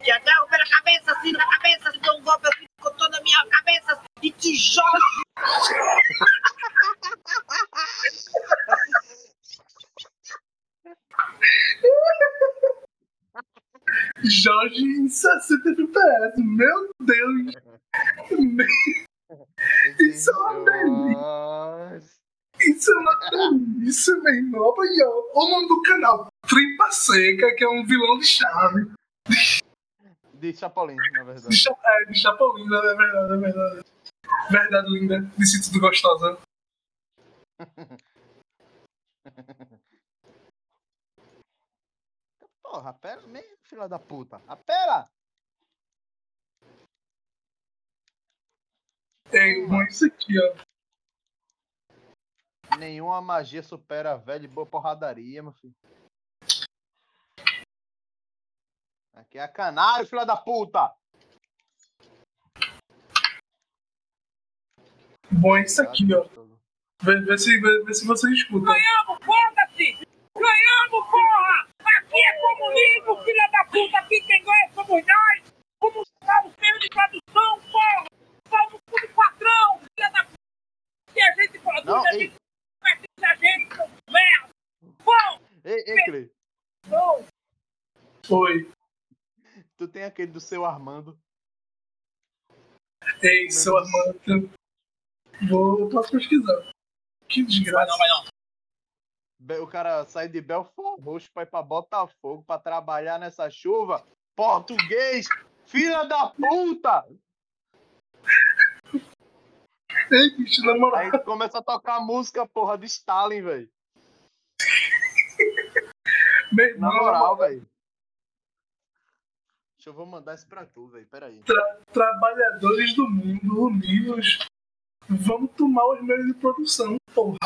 [SPEAKER 5] Te agarro pela cabeça, assim, pela cabeça, te dou um golpe, assim, com toda a minha cabeça, assim, e te Jorge!
[SPEAKER 3] Jorge em 60 FPS. Meu Deus. Isso é uma delícia. Isso é uma delícia, meu irmão. Ó, o nome do canal. Tripa Seca, que é um vilão de chave.
[SPEAKER 2] De Chapolin, na
[SPEAKER 3] De,
[SPEAKER 2] verdade.
[SPEAKER 3] cha é, de Chapolin, né? É verdade, é verdade. Verdade linda. Disse tudo gostosa.
[SPEAKER 2] Porra, apela mesmo, filha da puta. Apela!
[SPEAKER 3] Tem um isso aqui, ó.
[SPEAKER 2] Nenhuma magia supera a velha e boa porradaria, meu filho. Aqui é canário, filha da puta!
[SPEAKER 3] Bom é isso aqui, ó. Vê, vê se, vê, vê se você escuta.
[SPEAKER 5] Ganhamos, porra! Aqui comunismo, filha da puta! Aqui quem ganha somos nós! Como tá o feio de tradução, porra! Vamos tudo patrão, filha da puta! Se a gente produz,
[SPEAKER 2] Não,
[SPEAKER 5] a
[SPEAKER 2] ei,
[SPEAKER 5] gente pertence a gente, seu merda! Bom,
[SPEAKER 2] ei, ei,
[SPEAKER 5] bom!
[SPEAKER 3] Foi.
[SPEAKER 2] tu tem aquele do seu Armando.
[SPEAKER 3] Ei, seu Armando. Vou, eu posso pesquisar. Que desgraça.
[SPEAKER 2] Be- O cara sai de Belfort Roxo pra ir pra Botafogo pra trabalhar nessa chuva. Português! Filha da puta!
[SPEAKER 3] Ei, bicho, na moral.
[SPEAKER 2] Aí começa a tocar música, porra, de Stalin, velho. Na moral, velho. Deixa eu vou mandar isso pra tu, velho. Pera aí.
[SPEAKER 3] trabalhadores do mundo unidos. Vamos tomar os meios de produção, porra.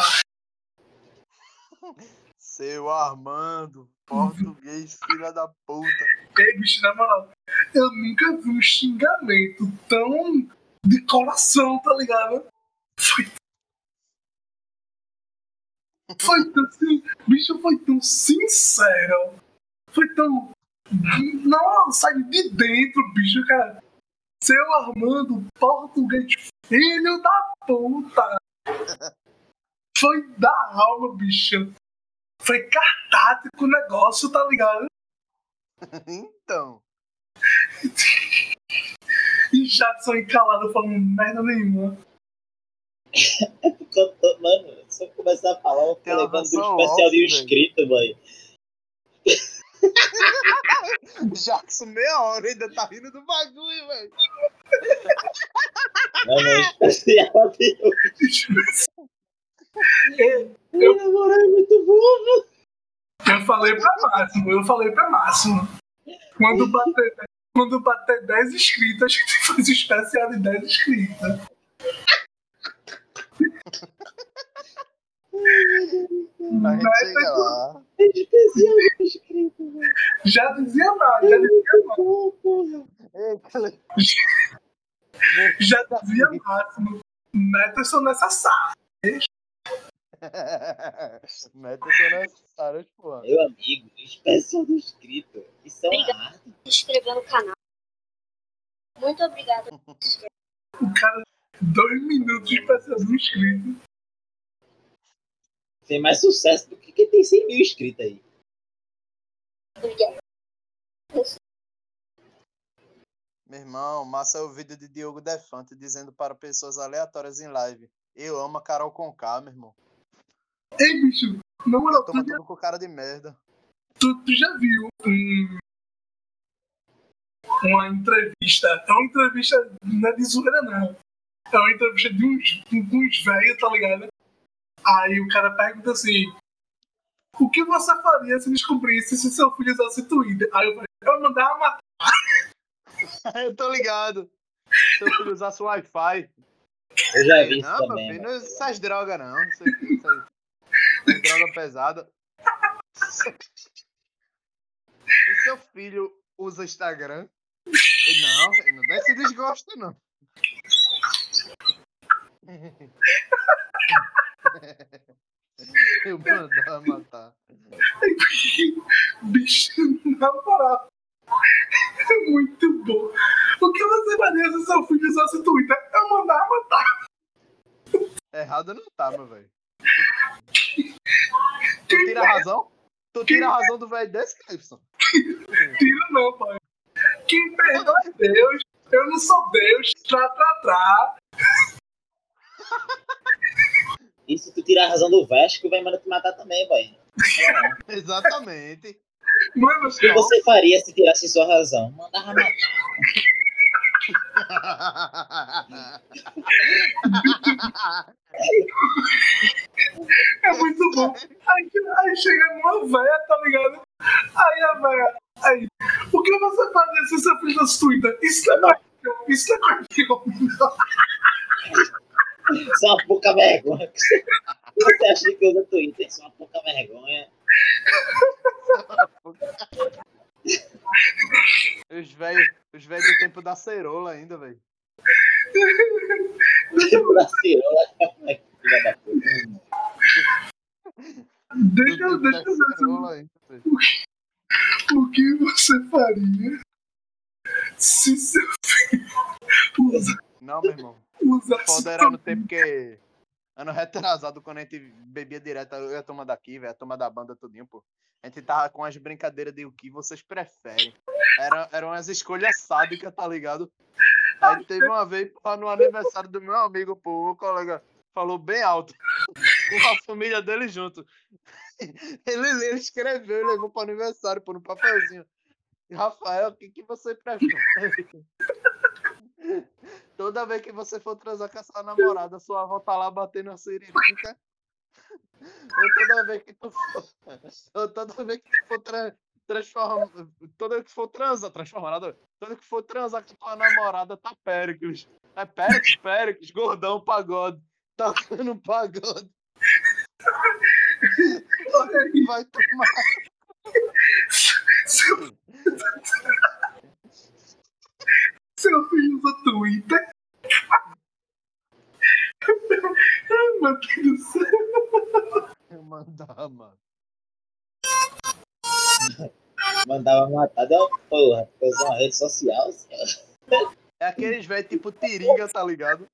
[SPEAKER 2] Seu Armando, português, filha da puta.
[SPEAKER 3] Ei, bicho, na moral. Eu nunca vi um xingamento tão de coração, tá ligado? Foi. Foi tão assim. Bicho, foi tão sincero. Foi tão. Não, sai de dentro, bicho, cara. Seu Armando, português, filho da puta. Foi da alma, bicho. Foi cartático o negócio, tá ligado?
[SPEAKER 2] Então.
[SPEAKER 3] E Jackson encalado falando merda nenhuma.
[SPEAKER 1] Tô- Mano, se eu começar a falar, eu
[SPEAKER 2] Ela
[SPEAKER 1] levando um especial de inscrito, velho.
[SPEAKER 2] Jackson, meia hora ainda tá rindo do bagulho, velho.
[SPEAKER 1] Não, não, especial de.
[SPEAKER 3] É,
[SPEAKER 1] Minha namorada é muito boa.
[SPEAKER 3] Eu falei pra Máximo, eu falei pra Máximo. Quando bater, quando bater 10 inscritos, a gente faz o especial de 10 inscritos.
[SPEAKER 2] Gente chega lá.
[SPEAKER 1] Especial inscrito, velho.
[SPEAKER 3] Já dizia mais, já dizia mais. Já dizia Máximo. Meterson nessa sala.
[SPEAKER 2] Meta necessárias.
[SPEAKER 1] Meu amigo, especial do inscrito. Isso é uma arte.
[SPEAKER 4] Se inscrever no canal. Muito obrigada.
[SPEAKER 3] O cara, dois minutos de especial do inscrito.
[SPEAKER 1] Tem mais sucesso do que quem tem 100 mil inscritos aí.
[SPEAKER 2] Meu irmão, massa é o vídeo de Diogo Defante dizendo para pessoas aleatórias em live. Eu amo a Carol Conká, meu irmão.
[SPEAKER 3] Ei, bicho, na moral,
[SPEAKER 2] Eu tô
[SPEAKER 3] tu, já-
[SPEAKER 2] matando com cara de merda.
[SPEAKER 3] tu, tu já viu um- uma entrevista? É uma entrevista, não é de zoeira, não. É uma entrevista de uns, de uns velhos, tá ligado? Aí o cara pergunta assim: O que você faria se descobrisse se seu filho usasse Twitter? Aí eu falei: Eu mandava matar.
[SPEAKER 2] eu tô ligado. Se eu filho usasse o Wi-Fi.
[SPEAKER 1] Eu já vi isso
[SPEAKER 2] não, meu
[SPEAKER 1] também.
[SPEAKER 2] filho,
[SPEAKER 1] mano.
[SPEAKER 2] não essas drogas não. Isso aqui, isso aí. Essas droga pesada. Se seu filho usa Instagram. ele Não, ele não dá esse desgosto, não. Eu mandava matar.
[SPEAKER 3] Bicho, na moral. É muito bom. O que você faria se seu filho usasse Twitter? Eu mandava matar.
[SPEAKER 2] Errado não tá, meu velho. Tu tira a razão? Tu tira a razão do velho desse, Clebson?
[SPEAKER 3] Tira não, pai. Quem perdoa é Deus. Eu não sou Deus. Tra, tra, tra.
[SPEAKER 1] E se tu tirar a razão do Vasco, vai mandar te matar também, boy.
[SPEAKER 2] Exatamente.
[SPEAKER 3] Mano,
[SPEAKER 1] O que você faria se tirasse sua razão? Mandava matar.
[SPEAKER 3] É muito bom. Aí, aí chega numa véia, tá ligado? Aí a véia. Aí, o que você faria se seu filho usasse Twitter? Isso é comigo. Isso é comigo.
[SPEAKER 1] Isso é uma pouca vergonha. Você acha que usa Twitter? Isso é uma pouca vergonha.
[SPEAKER 2] Os velhos os do tempo da cerola ainda, velho.
[SPEAKER 1] Tipo da puta.
[SPEAKER 3] Deixa,
[SPEAKER 2] Do tempo
[SPEAKER 3] deixa eu ver
[SPEAKER 2] cerola ainda, velho.
[SPEAKER 3] o que você faria se seu filho usa-
[SPEAKER 2] Não, meu irmão.
[SPEAKER 3] usasse
[SPEAKER 2] Foda era no tempo que. Ano retrasado, quando a gente bebia direto, eu ia tomar daqui, velho, a da banda tudinho, pô. A gente tava com as brincadeiras de o que vocês preferem. Era, eram as escolhas sádicas, tá ligado? Aí teve uma vez, pô, no aniversário do meu amigo, pô, o colega falou bem alto, com a família dele junto. Ele, ele escreveu e levou pro aniversário, pô, no papelzinho. Rafael, o que, que você prefere? Toda vez que você for transar com a sua namorada, sua avó tá lá batendo a siririca. Ou toda vez que tu for. Ou toda vez que tu for tra transformar. Toda vez que for transar, transformar nada. Toda vez que for transar com tua namorada, tá Péricles. É Péricles, Péricles, gordão, pagode. Tocando um pagode. Vai tomar.
[SPEAKER 3] Filho usa Twitter? Ai, meu Deus do céu.
[SPEAKER 2] Eu mandar, mano.
[SPEAKER 1] Mandava matar. Deu uma porra. porque usar uma rede social.
[SPEAKER 2] É aqueles velhos tipo tiringa, tá ligado?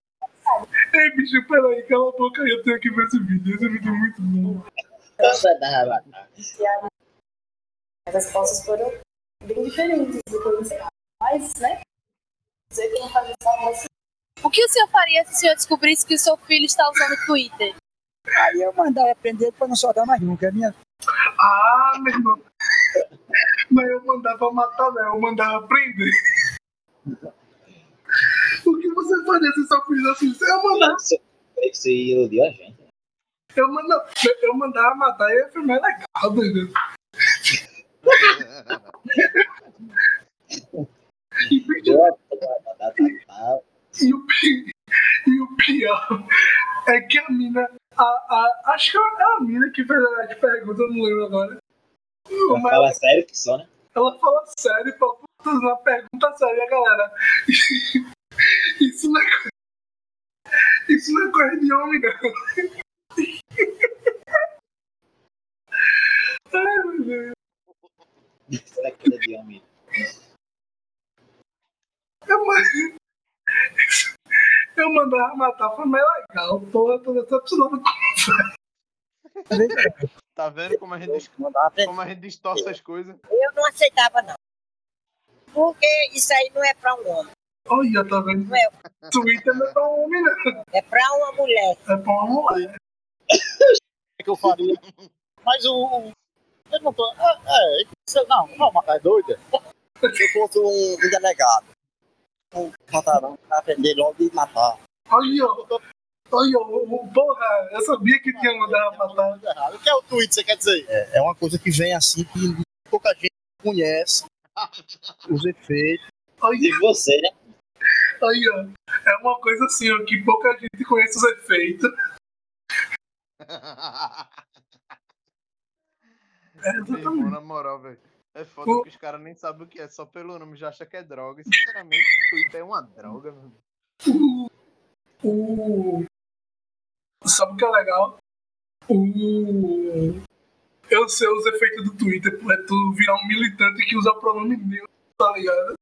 [SPEAKER 3] Ei, bicho, peraí, cala a boca aí, eu tenho que ver esse vídeo. Esse vídeo é muito bom.
[SPEAKER 1] Mandava.
[SPEAKER 6] As respostas foram bem diferentes do que eu esperava. Mas, né? Dizer que não fazia só
[SPEAKER 7] O que o senhor faria se o senhor descobrisse que o seu filho está usando o Twitter?
[SPEAKER 8] Aí eu mandava prender pra não soltar mais nunca. A minha
[SPEAKER 3] Ah, meu irmão. Mas eu mandava matar, não, eu mandava prender. O que você faria se seu filho assim? Eu mandava.
[SPEAKER 1] Isso, isso iludiu a gente.
[SPEAKER 3] Eu, manda, eu mandava matar e foi mais legal, doido. E, o, e o pior é que a mina. A, a, acho que é a mina que fez a pergunta, eu não lembro agora.
[SPEAKER 1] Ela
[SPEAKER 3] Mas
[SPEAKER 1] fala sério que só, né?
[SPEAKER 3] ela fala sério, pra fazer uma pergunta séria, galera. Isso não é coisa. Isso não é coisa de homem, não. Ai, meu Deus.
[SPEAKER 1] Isso é coisa de homem.
[SPEAKER 3] Eu, eu mandava matar, foi mais legal. Porra, tô, tô precisando.
[SPEAKER 2] Tá vendo como a gente, como a gente distorce as coisas?
[SPEAKER 9] Eu não aceitava, não. Porque isso aí não é pra um homem,
[SPEAKER 3] Olha, tá vendo?
[SPEAKER 9] não é,
[SPEAKER 3] Twitter não é pra homem, não.
[SPEAKER 9] é pra uma mulher.
[SPEAKER 3] É pra uma mulher.
[SPEAKER 10] que eu faria. Mas o. o- Eu não tô. É, é isso- não, não, mas é doida. Se eu fosse um, um delegado, um matarão, pra aprender logo e matar.
[SPEAKER 3] Olha, olha, o- o- porra, eu sabia que tinha mandado matar.
[SPEAKER 10] O que é o tweet, você quer dizer? É, é uma coisa que vem assim que pouca gente conhece os efeitos.
[SPEAKER 3] Olha,
[SPEAKER 1] E você, né?
[SPEAKER 3] olha, é uma coisa assim, ó, que pouca gente conhece os efeitos. É, exatamente.
[SPEAKER 2] na moral, velho. É foda
[SPEAKER 3] O-
[SPEAKER 2] que os caras nem sabem o que é, só pelo nome já acha que é droga. E sinceramente, o Twitter é uma droga, meu.
[SPEAKER 3] O... Sabe o que é legal? O... Eu sei os efeitos do Twitter, pô, é tu virar um militante que usa pronome meu, tá ligado?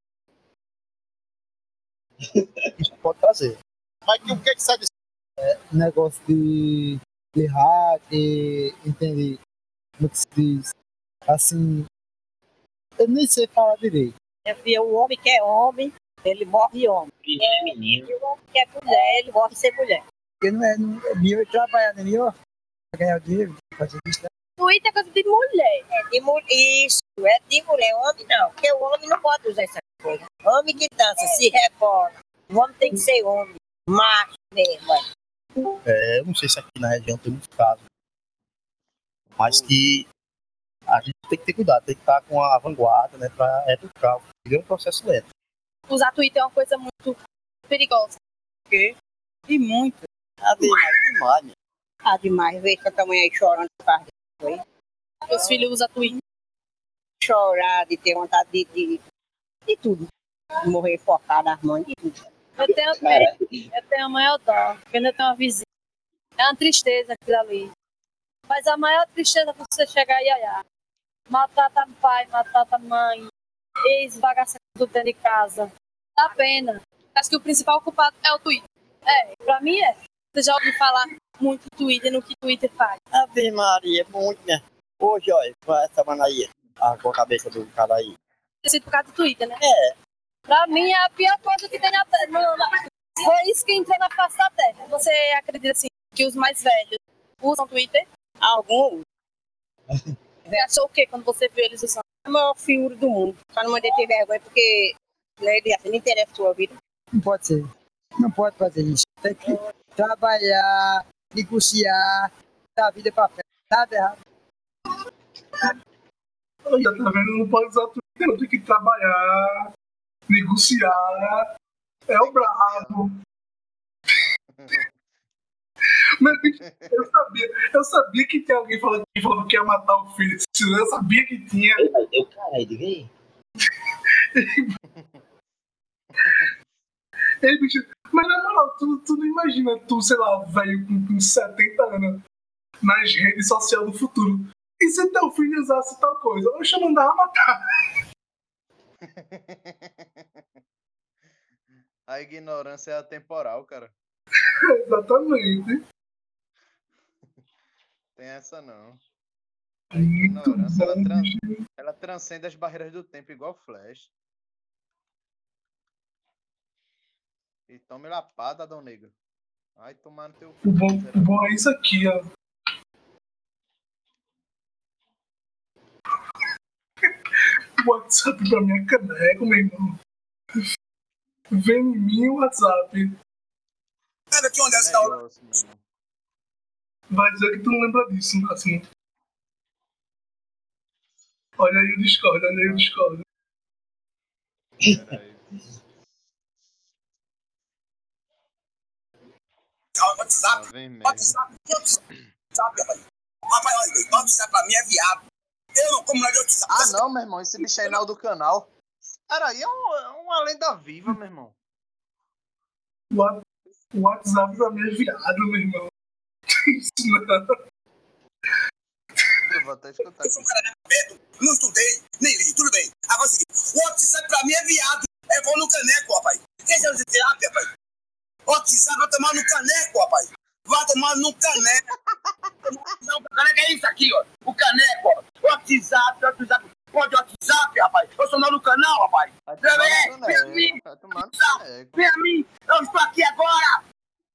[SPEAKER 10] Isso pode trazer. Mas o que é que sai disso?
[SPEAKER 8] negócio de, de hack, e, entende? Como que se diz? Assim, eu nem sei falar direito.
[SPEAKER 9] É o homem que é homem, ele morre homem.
[SPEAKER 1] Menino é menino.
[SPEAKER 9] E o homem que é mulher, ele morre ser mulher.
[SPEAKER 8] Porque não é, não é meu trabalhar, não é meu pra ganhar dinheiro, fazer isso. né?
[SPEAKER 7] Twitter é coisa de mulher.
[SPEAKER 9] É de mulher. Isso, é de mulher. Homem não. Porque o homem não pode usar essa coisa. Homem que dança, se rebola. O homem tem que ser homem. Macho mesmo. é.
[SPEAKER 10] É, eu não sei se aqui na região tem muitos casos. Mas que a gente tem que ter cuidado, tem que estar com a vanguarda, né, pra educar. É um processo lento.
[SPEAKER 7] Usar Twitter é uma coisa muito perigosa.
[SPEAKER 9] E muito.
[SPEAKER 10] Ah, demais, demais, né?
[SPEAKER 9] Ah, demais. Veja que a tua mãe aí chorando por causa disso.
[SPEAKER 7] Meus filhos usam Twitter.
[SPEAKER 9] Chorar, de ter vontade de, de, de tudo. De morrer focada nas mães, de tudo.
[SPEAKER 7] Eu tenho
[SPEAKER 1] Cara,
[SPEAKER 7] Eu tenho a maior dó, porque ainda tenho uma vizinha. É uma tristeza aquilo ali. Mas a maior tristeza é você chegar e olhar. Matar tá pai, matar mãe, ex-bagaça tudo dentro de casa. Dá pena. Acho que o principal culpado é o Twitter. É, pra mim é. Você já ouviu falar muito Twitter no que Twitter faz.
[SPEAKER 10] Ave Maria, muito, né? Hoje, olha, com essa semana aí, com a cabeça do cara aí.
[SPEAKER 7] Sido por causa do Twitter, né?
[SPEAKER 10] É.
[SPEAKER 7] Pra mim é a pior coisa que tem na Terra. Foi isso que entrou na face da Terra. Você acredita assim que os mais velhos usam Twitter? Você achou o quê quando você viu eles usando?
[SPEAKER 9] é o maior figura do mundo. Só não mandei ter vergonha porque né, assim, não interessa a sua vida.
[SPEAKER 8] Não pode ser. Não pode fazer isso. Tem que trabalhar, negociar, dar a vida pra frente. Nada errado.
[SPEAKER 3] Olha, tá vendo? Não pode usar Twitter, não tem que trabalhar, negociar. É o brabo. Mas, bicho, eu sabia, eu sabia que tinha alguém falando que falou que ia matar o filho. Eu sabia que tinha.
[SPEAKER 1] eu, caralho, diga aí.
[SPEAKER 3] Ei, bicho, mas na moral, tu, tu não imagina tu, sei lá, velho com, com 70 anos nas redes sociais do futuro. E se teu filho usasse tal coisa? Eu chamo mandava matar.
[SPEAKER 2] A ignorância é atemporal, cara.
[SPEAKER 3] Exatamente.
[SPEAKER 2] Tem essa não. A
[SPEAKER 3] Muito
[SPEAKER 2] ignorância ela,
[SPEAKER 3] bom,
[SPEAKER 2] tran-
[SPEAKER 3] bicho.
[SPEAKER 2] ela transcende as barreiras do tempo, igual Flash. E tome lapada, Adão Negro. Vai tomar no teu
[SPEAKER 3] O bom, o bom é isso aqui, ó. WhatsApp pra minha caneca, meu irmão. Vem em mim o WhatsApp.
[SPEAKER 2] Negócio, meu irmão.
[SPEAKER 3] Vai dizer que tu não lembra disso, Máximo. Olha aí o Discord, olha aí o Discord.
[SPEAKER 11] WhatsApp. WhatsApp, WhatsApp, rapaz. Olha, WhatsApp pra mim é viado. Eu não como nada de WhatsApp.
[SPEAKER 2] Ah, não, meu irmão. Esse bicho aí não é do canal. Cara, aí é, um, é uma lenda viva, meu irmão.
[SPEAKER 3] O Wa- o WhatsApp pra mim é viado, meu irmão. Isso não.
[SPEAKER 2] Eu vou até escutar
[SPEAKER 11] Eu sou um cara aberto, não estudei, nem li, tudo bem. Agora é o seguinte, o WhatsApp pra mim é viado. É bom no caneco, rapaz. Quem chama de terapia, rapaz? WhatsApp vai tomar no caneco, rapaz. Vai tomar no caneco. Não, o caneco é isso aqui, ó. O caneco, ó. WhatsApp, WhatsApp. Pode WhatsApp, rapaz. Eu sou no canal, rapaz. Vem, a mim. Vem a mim. Eu estou aqui agora.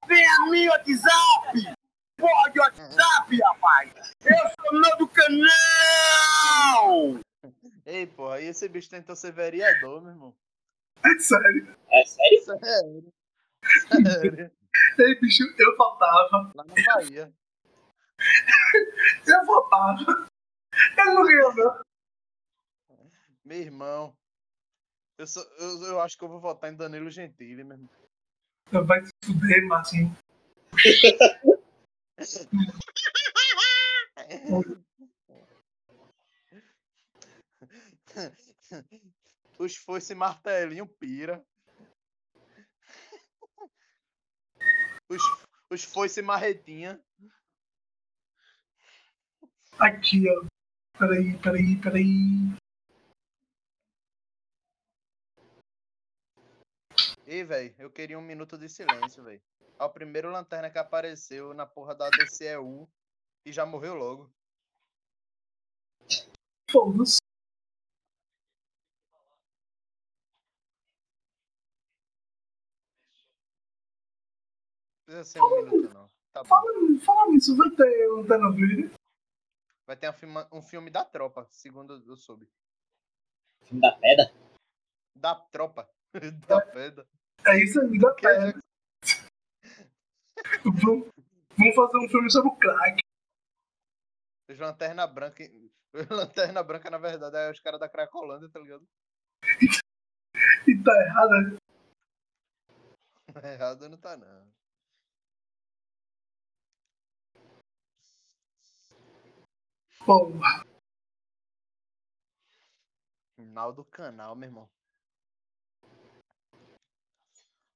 [SPEAKER 11] Vem a mim, WhatsApp. Pode WhatsApp, rapaz. Eu sou não do canal.
[SPEAKER 2] Ei, porra, e esse bicho tentou ser vereador, meu irmão.
[SPEAKER 3] É sério.
[SPEAKER 1] É sério?
[SPEAKER 2] Sério. Sério.
[SPEAKER 3] Ei, bicho, eu votava.
[SPEAKER 2] Lá na Bahia.
[SPEAKER 3] Eu votava. Eu não ganhou, não.
[SPEAKER 2] Meu irmão. Eu, sou, eu, eu acho que eu vou votar em Danilo Gentili, meu irmão.
[SPEAKER 3] Vai se fuder, Máximo.
[SPEAKER 2] Os foice martelinho pira. Os, os foice marretinha.
[SPEAKER 3] Aqui, ó. Peraí, peraí, peraí.
[SPEAKER 2] Ei, velho, eu queria um minuto de silêncio, velho. É o primeiro lanterna que apareceu na porra da DCEU e já morreu logo.
[SPEAKER 3] Foda-se.
[SPEAKER 2] Não precisa ser um minuto, não. Tá.
[SPEAKER 3] Fala, fala nisso, vai ter Lanterna Verde?
[SPEAKER 2] Vai ter um filme, um filme da tropa, segundo eu soube.
[SPEAKER 1] Filme da pedra?
[SPEAKER 2] Da tropa. da pedra.
[SPEAKER 3] É isso aí, da terra. Vamos, vamos fazer um filme sobre o crack.
[SPEAKER 2] Lanterna Branca. Lanterna Branca, na verdade, é os caras da Cracolândia, tá ligado?
[SPEAKER 3] E tá errado, né?
[SPEAKER 2] Errado não tá, não.
[SPEAKER 3] Porra.
[SPEAKER 2] Final do canal, meu irmão.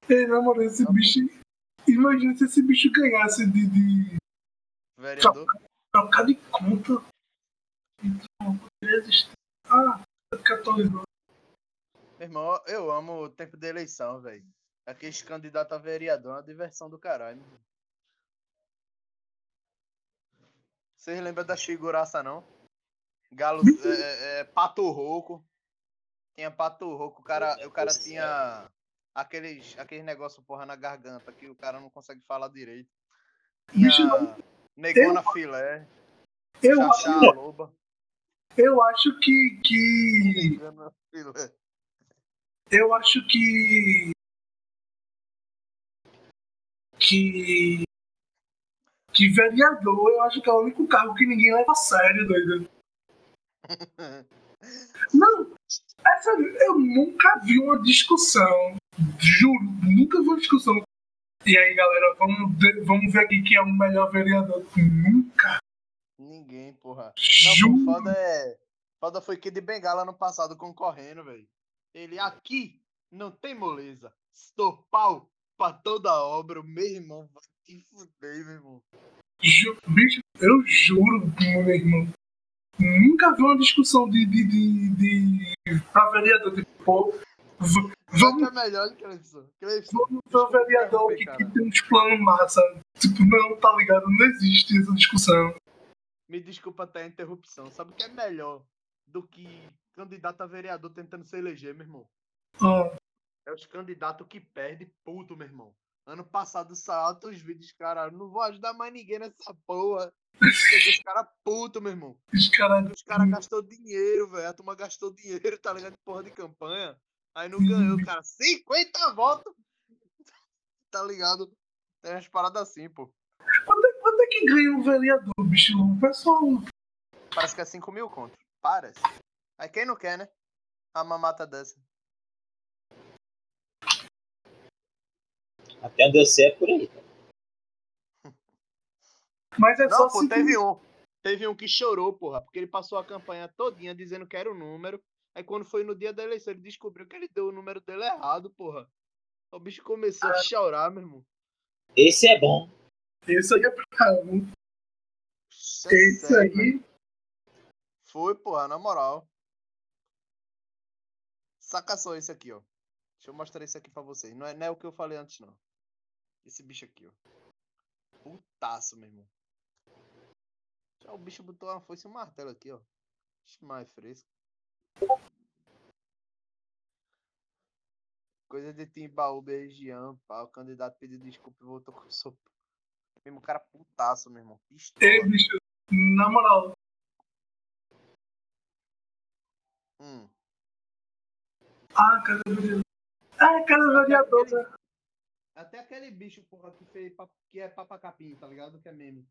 [SPEAKER 3] Ei, na moral, esse
[SPEAKER 2] Tá
[SPEAKER 3] bicho. Imagina se esse bicho ganhasse de, de
[SPEAKER 2] Vereador.
[SPEAKER 3] trocar de conta. Então. Ah.
[SPEAKER 2] Meu irmão, eu amo o tempo de eleição, velho. Aqueles candidatos a vereador é uma diversão do caralho. Vocês lembram da figuraça, não? Galo. É, é, é, pato rouco. Tinha pato rouco. O cara, o cara tinha aqueles, aqueles negócio porra na garganta que o cara não consegue falar direito.
[SPEAKER 3] Bicho, não.
[SPEAKER 2] negona filé.
[SPEAKER 3] Eu,
[SPEAKER 2] Chachá
[SPEAKER 3] acho-
[SPEAKER 2] loba.
[SPEAKER 3] eu acho que, que. Eu acho que. Que. Que vereador, eu acho que é o único cargo que ninguém leva a sério, doido. Não, é sério, eu nunca vi uma discussão. Juro, nunca vi uma discussão. E aí, galera, vamos, ver- vamos ver aqui quem é o melhor vereador. Nunca.
[SPEAKER 2] Ninguém, porra. Não,
[SPEAKER 3] Juro.
[SPEAKER 2] pô, foda é. Foda foi que de Bengala no passado concorrendo, velho. Ele aqui não tem moleza. Estou pau pra toda obra. O meu irmão vai te fuder, meu irmão.
[SPEAKER 3] Ju- bicho, eu juro, meu irmão. Nunca vi uma discussão de. de, de, de pra vereador. Tipo, vamos
[SPEAKER 2] é melhor.
[SPEAKER 3] Vamos o vereador que, que tem uns planos massa. Tipo, não, tá ligado? Não existe essa discussão.
[SPEAKER 2] Me desculpa até a interrupção. Sabe o que é melhor do que candidato a vereador tentando se eleger, meu irmão?
[SPEAKER 3] Ah,
[SPEAKER 2] É os candidatos que perdem puto, meu irmão. Ano passado saiu altos vídeos, cara. Não vou ajudar mais ninguém nessa porra. Os caras puto, meu irmão.
[SPEAKER 3] os caras.
[SPEAKER 2] Os caras gastou dinheiro, velho. A turma gastou dinheiro, tá ligado? De porra de campanha. Aí não ganhou, cara. 50 votos! Tá ligado? Tem umas paradas assim, pô.
[SPEAKER 3] Quando, é- quando é que ganha o vereador, bicho? O pessoal.
[SPEAKER 2] Parece que é 5 mil contos. Parece. Aí quem não quer, né? A mamata dessa.
[SPEAKER 1] Até onde eu sei é por aí. cara.
[SPEAKER 3] Mas é
[SPEAKER 2] Não,
[SPEAKER 3] só
[SPEAKER 2] pô, teve um. Teve um que chorou, porra, porque ele passou a campanha todinha dizendo que era o número. Aí quando foi no dia da eleição, ele descobriu que ele deu o número dele errado, porra. O bicho começou a chorar, meu irmão.
[SPEAKER 1] Esse é bom.
[SPEAKER 3] Esse aí é pra
[SPEAKER 2] é
[SPEAKER 3] Esse
[SPEAKER 2] sério,
[SPEAKER 3] aí.
[SPEAKER 2] velho. Foi, porra, na moral. Saca só esse aqui, ó. Deixa eu mostrar isso aqui pra vocês. Não é, não é o que eu falei antes, não. Esse bicho aqui, ó. Putaço, meu irmão. Já o bicho botou uma foice e um martelo aqui, ó. Ixi, mais fresco. Coisa de Timbaúba e região, pá. O candidato pediu desculpa e voltou com sopa. Mesmo cara putaço, meu irmão. Pistola.
[SPEAKER 3] Ei, bicho, na moral.
[SPEAKER 2] Hum.
[SPEAKER 3] Ah, cada vereador. Ah, cada vereador. né?
[SPEAKER 2] Até aquele bicho, porra, que, fez, que é papacapim, tá ligado? Que é meme.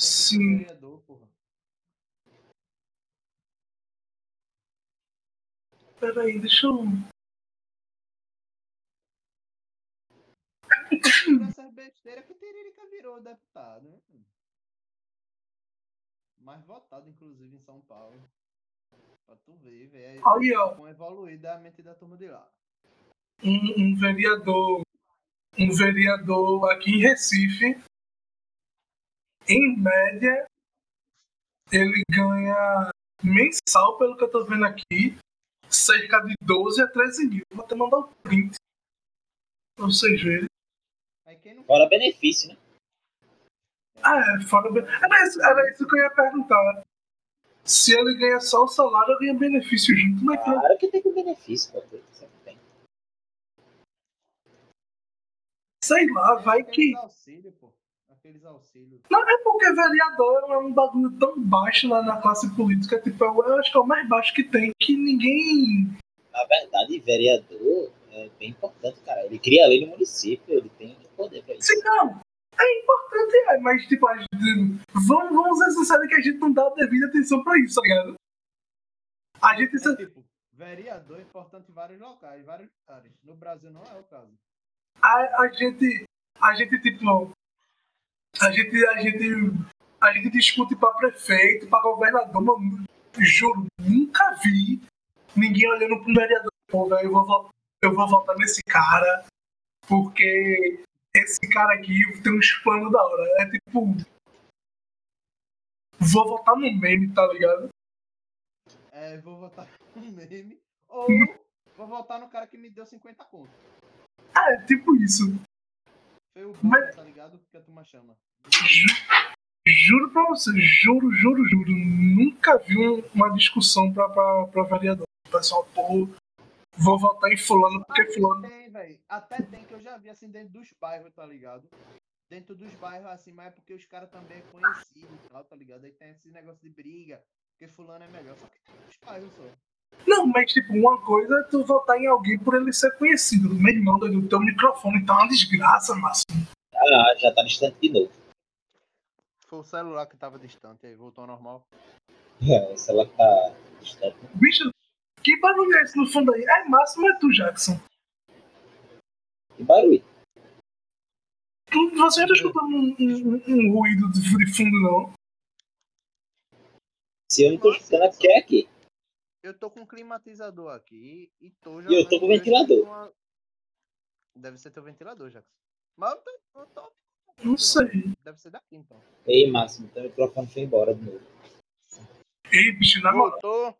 [SPEAKER 3] Sim.
[SPEAKER 2] Vereador, porra.
[SPEAKER 3] Peraí, deixa eu.
[SPEAKER 2] Por essas besteiras que o Tiririca virou deputado, né? Mais votado, inclusive, em São Paulo. Pra tu ver, velho.
[SPEAKER 3] Aí, ó.
[SPEAKER 2] Com evoluída a mente da turma de lá.
[SPEAKER 3] um, um vereador, um vereador aqui em Recife, em média, ele ganha mensal, pelo que eu tô vendo aqui, cerca de 12 a 13 mil. Vou até mandar o print pra vocês verem.
[SPEAKER 2] Não
[SPEAKER 1] Fora benefício, né?
[SPEAKER 3] Ah, é, fora. be- Era isso, era isso que eu ia perguntar. Se ele ganha só o salário, eu ganho benefício junto. Mas que-
[SPEAKER 1] Claro que tem que benefício, pô. Sempre tem.
[SPEAKER 3] sei lá, vai que.
[SPEAKER 2] Pô. Aqueles auxílios.
[SPEAKER 3] Não, é porque vereador é um bagulho tão baixo lá na classe política, tipo, eu acho que é o mais baixo que tem, que ninguém.
[SPEAKER 1] Na verdade, vereador é bem importante, cara. Ele cria lei no município, ele tem poder pra isso.
[SPEAKER 3] Sim, não. É importante, é, mas tipo, a gente, vamos, vamos ser sinceros que a gente não dá a devida atenção pra isso, tá ligado? A gente.
[SPEAKER 2] É tipo, vereador é importante em vários locais, vários lugares. No Brasil não é o caso.
[SPEAKER 3] A, a gente. A gente, tipo. A gente. A gente. A gente discute pra prefeito, pra governador, mano. Juro, nunca vi ninguém olhando pro vereador. Pô, velho, eu vou, vo- eu vou votar nesse cara, porque esse cara aqui tem uns planos da hora. É tipo. Vou votar no meme, tá ligado?
[SPEAKER 2] É, vou votar no meme. Ou vou votar no cara que me deu 50 conto.
[SPEAKER 3] É, tipo isso.
[SPEAKER 2] Bom,
[SPEAKER 3] Mas-
[SPEAKER 2] tá ligado? Que a turma chama.
[SPEAKER 3] Ju- Juro pra você, juro, juro, juro. Nunca vi um- uma discussão pra, pra, pra vereador. O pessoal, pô, vou votar em fulano porque fulano.
[SPEAKER 2] Tem, velho. Até tem que eu já vi assim dentro dos bairros, tá ligado? Dentro dos bairros, assim, mas é porque os caras também é conhecido e tal, tá ligado? Aí tem esse negócio de briga, porque fulano é melhor. Só que tem nos bairros só.
[SPEAKER 3] Não, mas tipo, uma coisa é tu votar em alguém por ele ser conhecido. Meu irmão, doido, o teu microfone tá uma desgraça, Márcio.
[SPEAKER 1] Ah, já tá distante de novo.
[SPEAKER 2] Foi o celular que tava distante, aí voltou ao normal.
[SPEAKER 1] É, o celular tá distante.
[SPEAKER 3] Bicho, que barulho é esse no fundo aí? É Márcio, mas é tu, Jackson.
[SPEAKER 1] Que barulho.
[SPEAKER 3] Tu- Você não tá escutando um, um- um ruído de de fundo, não?
[SPEAKER 1] Se eu não tô escutando, é porque é aqui.
[SPEAKER 2] Eu tô com um climatizador aqui e tô
[SPEAKER 1] E eu tô com ventilador.
[SPEAKER 2] com a- Deve ser teu ventilador, Jackson. Mas eu tô, eu tô-
[SPEAKER 3] Não sei.
[SPEAKER 2] Deve ser daqui, então.
[SPEAKER 1] Ei, Máximo, teu microfone foi embora de novo.
[SPEAKER 3] Ei, bicho, na moral.
[SPEAKER 2] Voltou.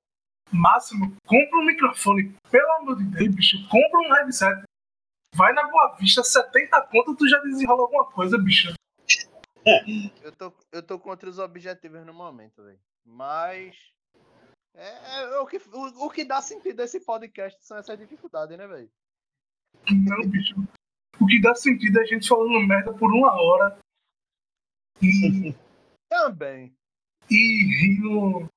[SPEAKER 3] Máximo, compra um microfone. Pelo amor de Deus, bicho. Compra um headset. Vai na Boa Vista, 70 conto, tu já desenrola alguma coisa, bicho.
[SPEAKER 2] Eu tô, eu tô contra os objetivos no momento, velho. Mas. É, é o, que, o, o que dá sentido a esse podcast são essas dificuldades, né, velho?
[SPEAKER 3] Não, bicho. O que dá sentido é a gente falando merda por uma hora e,
[SPEAKER 2] Também.
[SPEAKER 3] e rindo.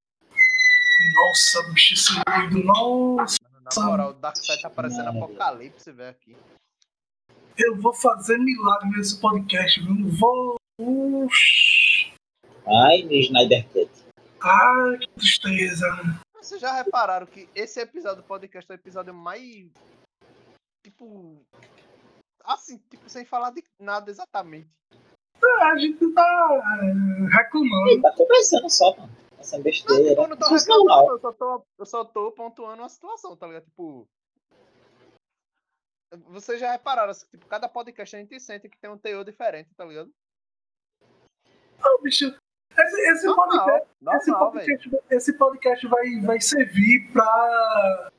[SPEAKER 3] Nossa, bicho, esse ruído, nossa.
[SPEAKER 2] Na moral, o Darkseid tá parecendo apocalipse, velho, aqui.
[SPEAKER 3] Eu vou fazer milagre nesse podcast, viu? Vou.
[SPEAKER 1] Ai, no Snyder Cut.
[SPEAKER 3] Ai, que tristeza.
[SPEAKER 2] Vocês já repararam que esse episódio do podcast é o episódio mais. Tipo. Assim, tipo, sem falar de nada exatamente.
[SPEAKER 3] Ah, a gente tá é, reclamando.
[SPEAKER 1] Ele tá conversando só, mano. Essa
[SPEAKER 2] Não,
[SPEAKER 1] besteira.
[SPEAKER 2] tipo, eu não tô
[SPEAKER 1] é
[SPEAKER 2] reclamando, eu só tô, eu só tô pontuando uma situação, tá ligado? Tipo. Vocês já repararam, assim, tipo, cada podcast a gente sente que tem um teor diferente, tá ligado?
[SPEAKER 3] Não, bicho. Esse, esse
[SPEAKER 2] Normal,
[SPEAKER 3] podcast, esse
[SPEAKER 2] normal, velho.
[SPEAKER 3] podcast, esse podcast vai, vai servir pra.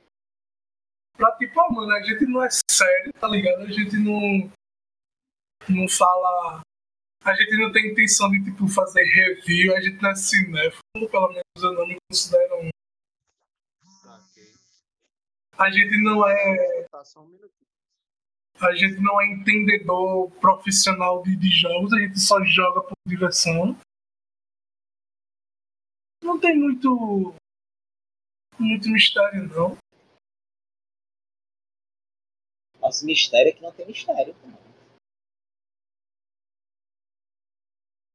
[SPEAKER 3] Pra tipo, ó, mano, a gente não é sério, tá ligado? A gente não. Não fala. A gente não tem intenção de, tipo, fazer review, a gente não é cinéfilo, pelo menos eu não me considero um. A gente não é.
[SPEAKER 2] Tá.
[SPEAKER 3] A gente não é entendedor profissional de, de jogos, a gente só joga por diversão. Não tem muito. muito mistério, não.
[SPEAKER 1] Nosso mistério é que não tem mistério. pô.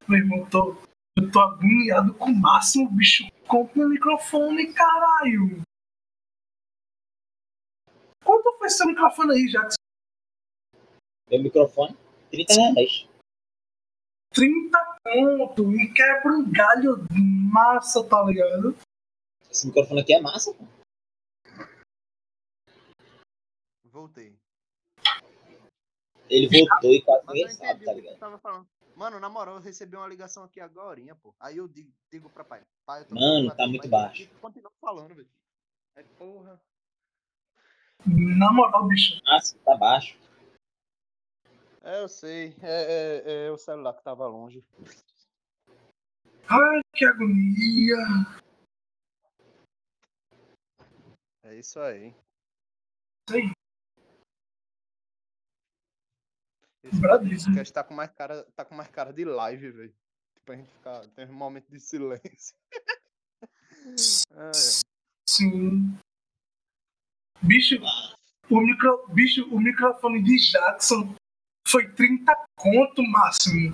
[SPEAKER 3] Meu irmão, eu tô, eu tô agoniado com o máximo, bicho. Compre meu microfone, caralho. Quanto foi seu microfone aí, Jackson?
[SPEAKER 1] Meu microfone, 30 reais.
[SPEAKER 3] 30 conto e quebra um galho massa, tá ligado?
[SPEAKER 1] Esse microfone aqui é massa, pô.
[SPEAKER 2] Voltei.
[SPEAKER 1] Ele voltou e quase ninguém sabe, tá ligado?
[SPEAKER 2] tava falando. Mano, na moral, eu recebi uma ligação aqui agorinha, pô. Aí eu digo, digo pra pai. pai eu tô
[SPEAKER 1] Mano, tá muito baixo.
[SPEAKER 2] Continua falando, velho. É porra.
[SPEAKER 3] Na moral, bicho.
[SPEAKER 1] Massa, tá baixo.
[SPEAKER 2] É, eu sei. É, é, é o celular que tava longe.
[SPEAKER 3] Ai, que agonia.
[SPEAKER 2] É isso aí.
[SPEAKER 3] Isso aí.
[SPEAKER 2] Esse podcast tá com mais cara, tá com mais cara de live, velho. Tipo, a gente ficar. Tem um momento de silêncio. É,
[SPEAKER 3] Sim. Bicho, o, micro, bicho, o microfone de Jackson foi 30 conto máximo.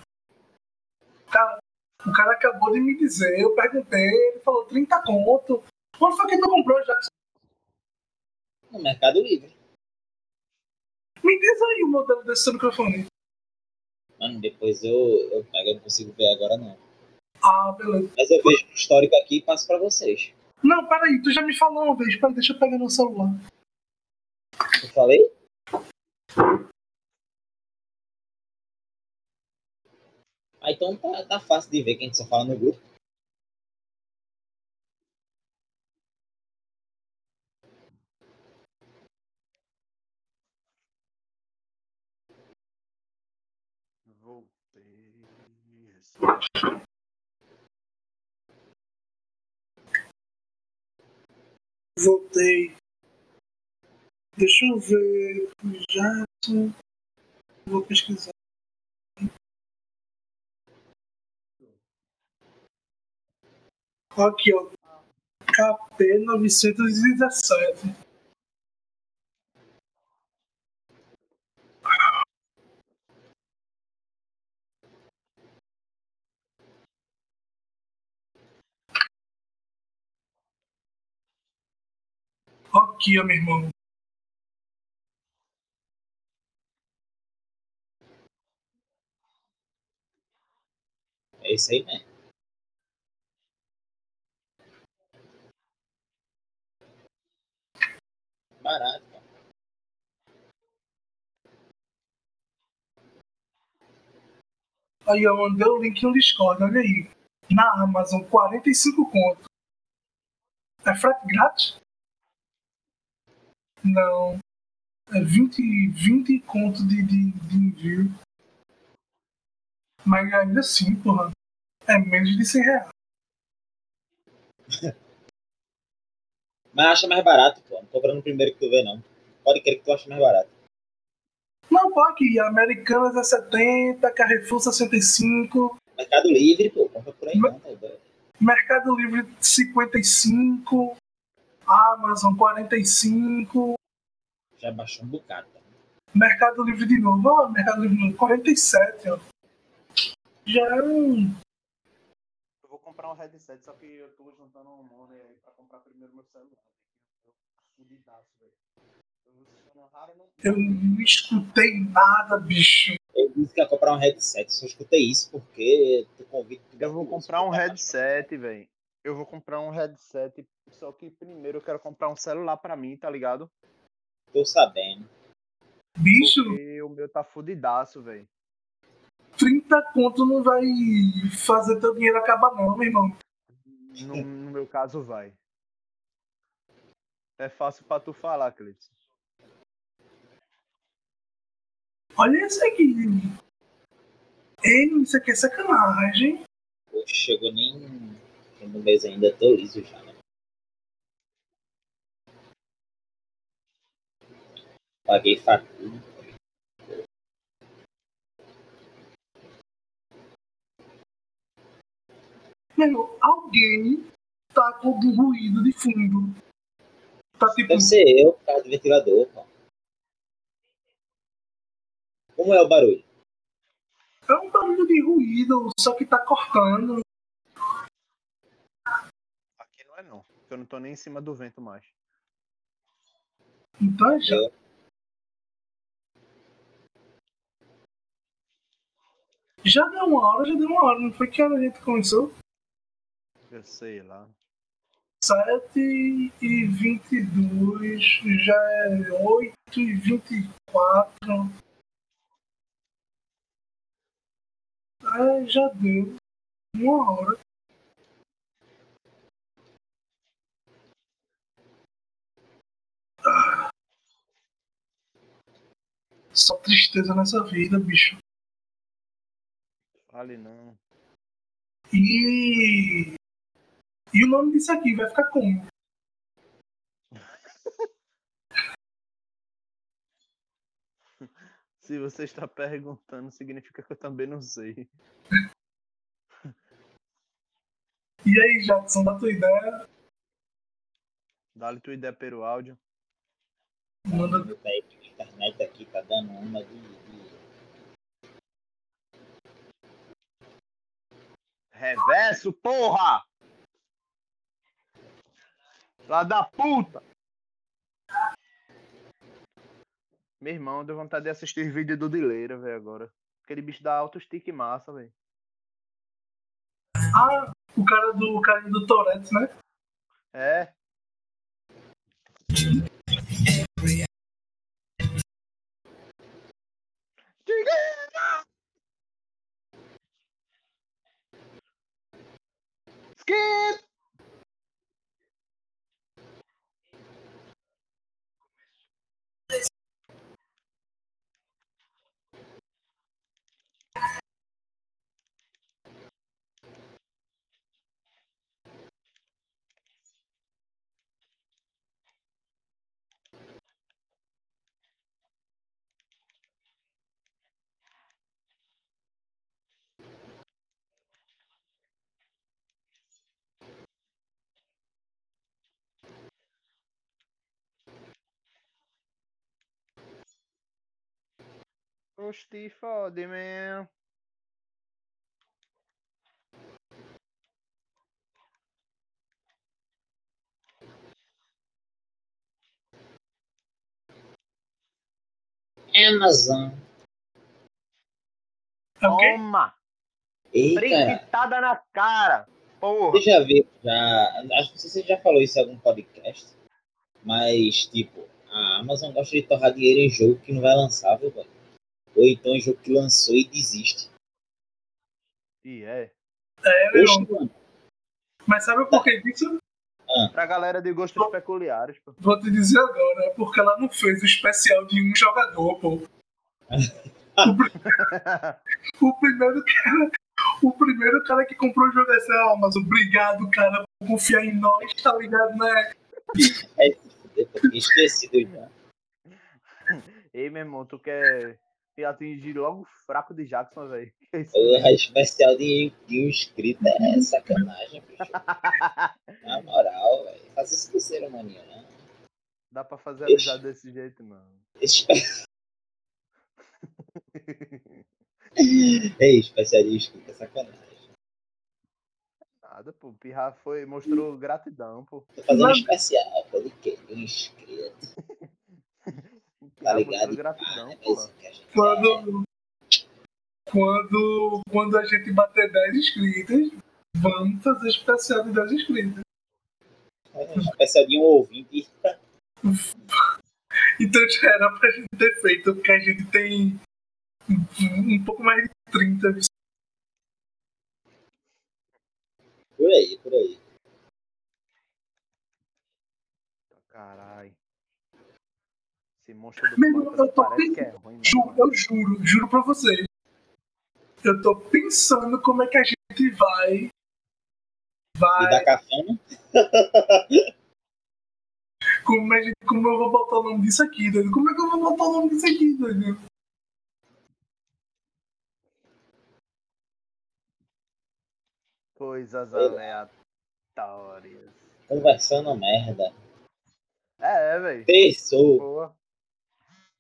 [SPEAKER 3] Cara, o cara acabou de me dizer, eu perguntei, ele falou 30 conto. Onde foi que tu comprou, Jackson?
[SPEAKER 1] No Mercado Livre.
[SPEAKER 3] Me diz aí o modelo desse seu microfone.
[SPEAKER 1] Mano, depois eu, eu pego, eu não consigo ver agora não.
[SPEAKER 3] Ah, beleza.
[SPEAKER 1] Mas eu vejo o histórico aqui e passo pra vocês.
[SPEAKER 3] Não, peraí, tu já me falou uma vez, peraí, deixa eu pegar no celular.
[SPEAKER 1] Eu falei? Ah, então tá, tá fácil de ver que a gente só fala no grupo.
[SPEAKER 2] Voltei.
[SPEAKER 3] Voltei. Deixa eu ver. Jackson. Vou pesquisar. Aqui, ó. KP 917. Aqui, ó, meu irmão.
[SPEAKER 1] É isso aí mesmo. Barato.
[SPEAKER 3] Aí eu mandei o link no Discord, olha aí. Na Amazon, 45 conto. É frete grátis? Não. É 20, 20 conto de, de, de envio. Mas ainda assim, porra. É menos de 100 reais.
[SPEAKER 1] Mas acha mais barato, pô. Não compra no primeiro que tu vê, não. Pode crer que tu acha mais barato.
[SPEAKER 3] Não, pô, aqui. Americanas é 70, Carrefour 65,
[SPEAKER 1] Mercado Livre, pô. Compra por aí não, tá.
[SPEAKER 3] Mercado Livre 55, Amazon 45,
[SPEAKER 1] Já baixou um bocado, tá?
[SPEAKER 3] Mercado Livre de novo, ó, Mercado Livre de novo, 47, ó. Já é um.
[SPEAKER 2] Comprar um headset, só que eu tô juntando um money aí pra comprar primeiro meu celular. Eu tô fudidaço, velho. Eu vou ser raro, não.
[SPEAKER 3] Eu não escutei nada, bicho.
[SPEAKER 1] Eu disse que ia comprar um headset, só escutei isso porque tu convite.
[SPEAKER 2] Eu vou comprar um headset, velho. Eu vou comprar um headset, só que primeiro eu quero comprar um celular pra mim, tá ligado?
[SPEAKER 1] Tô sabendo.
[SPEAKER 3] Bicho,
[SPEAKER 2] Porque o meu tá fudidaço, velho.
[SPEAKER 3] 30 conto não vai fazer teu dinheiro acabar, não, meu irmão.
[SPEAKER 2] No, no meu caso, vai. É fácil pra tu falar, Cleiton.
[SPEAKER 3] Olha isso aqui. Ei, isso aqui é sacanagem.
[SPEAKER 1] Poxa, chegou nem no mês ainda, tô liso já, né? Paguei fatura.
[SPEAKER 3] Meu, alguém tá com algum ruído de fundo. Tá tipo.
[SPEAKER 1] Deve ser eu, por causa do ventilador, pô. Como é o barulho?
[SPEAKER 3] É um barulho de ruído, só que tá cortando.
[SPEAKER 2] Aqui não é não. porque Eu não tô nem em cima do vento mais.
[SPEAKER 3] Então é já. Já deu uma hora, já deu uma hora, não foi que hora a gente começou?
[SPEAKER 2] Eu sei lá.
[SPEAKER 3] 7 e 22, já é 8 e 24. É, já deu. Uma hora. Ah. Só tristeza nessa vida, bicho.
[SPEAKER 2] Fale não.
[SPEAKER 3] E. E o nome disso aqui vai ficar como?
[SPEAKER 2] Se você está perguntando, significa que eu também não sei.
[SPEAKER 3] E aí, Jackson, dá tua ideia?
[SPEAKER 2] Dá-lhe tua ideia pelo áudio.
[SPEAKER 3] Manda.
[SPEAKER 1] A internet aqui tá dando uma de. de-
[SPEAKER 2] Reverso, porra! Lá da puta! Meu irmão, deu vontade de assistir vídeo do Dileira, velho, agora. Aquele bicho dá alto stick massa, velho.
[SPEAKER 3] Ah, o cara do o cara do Tourette, né?
[SPEAKER 2] É. Skip! Te fode, man.
[SPEAKER 1] Amazon.
[SPEAKER 2] Toma!
[SPEAKER 1] Ei, cara.
[SPEAKER 2] Brinquitada na cara! Porra!
[SPEAKER 1] Você já viu, já, acho que você já falou isso em algum podcast, mas, tipo, a Amazon gosta de torrar dinheiro em jogo que não vai lançar, viu, velho? Ou então em jogo que lançou e desiste.
[SPEAKER 2] E é.
[SPEAKER 3] É, meu
[SPEAKER 1] Oxe,
[SPEAKER 3] Mas sabe por que disso?
[SPEAKER 2] Pra galera de gostos peculiares, pô.
[SPEAKER 3] Vou te dizer agora, é porque ela não fez o especial de um jogador, pô. O, pri- o primeiro cara. O primeiro cara que comprou o jogo é essa Amazon. Obrigado, cara, por confiar em nós, tá ligado, né?
[SPEAKER 1] tinha esquecido já.
[SPEAKER 2] Ei, meu irmão, tu quer te atingir logo o fraco de Jackson, velho?
[SPEAKER 1] O especial de, de um inscrito é sacanagem, bicho. Na moral, velho. Faz isso com o ser humaninho, né?
[SPEAKER 2] Dá pra fazer
[SPEAKER 1] Ixi.
[SPEAKER 2] amizade desse jeito, não.
[SPEAKER 1] Espe- Ei, especial de inscrito é sacanagem.
[SPEAKER 2] Nada, pô. O Pirra foi, mostrou gratidão, pô.
[SPEAKER 1] Tô fazendo
[SPEAKER 3] Mas-
[SPEAKER 1] especial, pode que inscrito. Tá ligado?
[SPEAKER 2] gratidão,
[SPEAKER 1] É gente quer.
[SPEAKER 3] Quando, quando, quando a gente bater 10 inscritos, vamos fazer especial de 10 inscritos.
[SPEAKER 1] É, Especial de um ouvinte.
[SPEAKER 3] Então já era pra gente ter feito, porque a gente tem um, um pouco mais de 30.
[SPEAKER 1] Por aí, por aí.
[SPEAKER 2] Caralho. Esse monstro do
[SPEAKER 3] Meu eu tô
[SPEAKER 2] parece que é ruim, né?
[SPEAKER 3] Ju, eu juro, juro pra vocês. Eu tô pensando como é que a gente vai. Vai.
[SPEAKER 1] da cafana.
[SPEAKER 3] Como, a gente, como eu vou botar o nome disso aqui, doido? Como é que eu vou botar o nome disso aqui, doido?
[SPEAKER 2] Coisas aleatórias.
[SPEAKER 1] Conversando merda.
[SPEAKER 2] É, velho.
[SPEAKER 1] Pensou.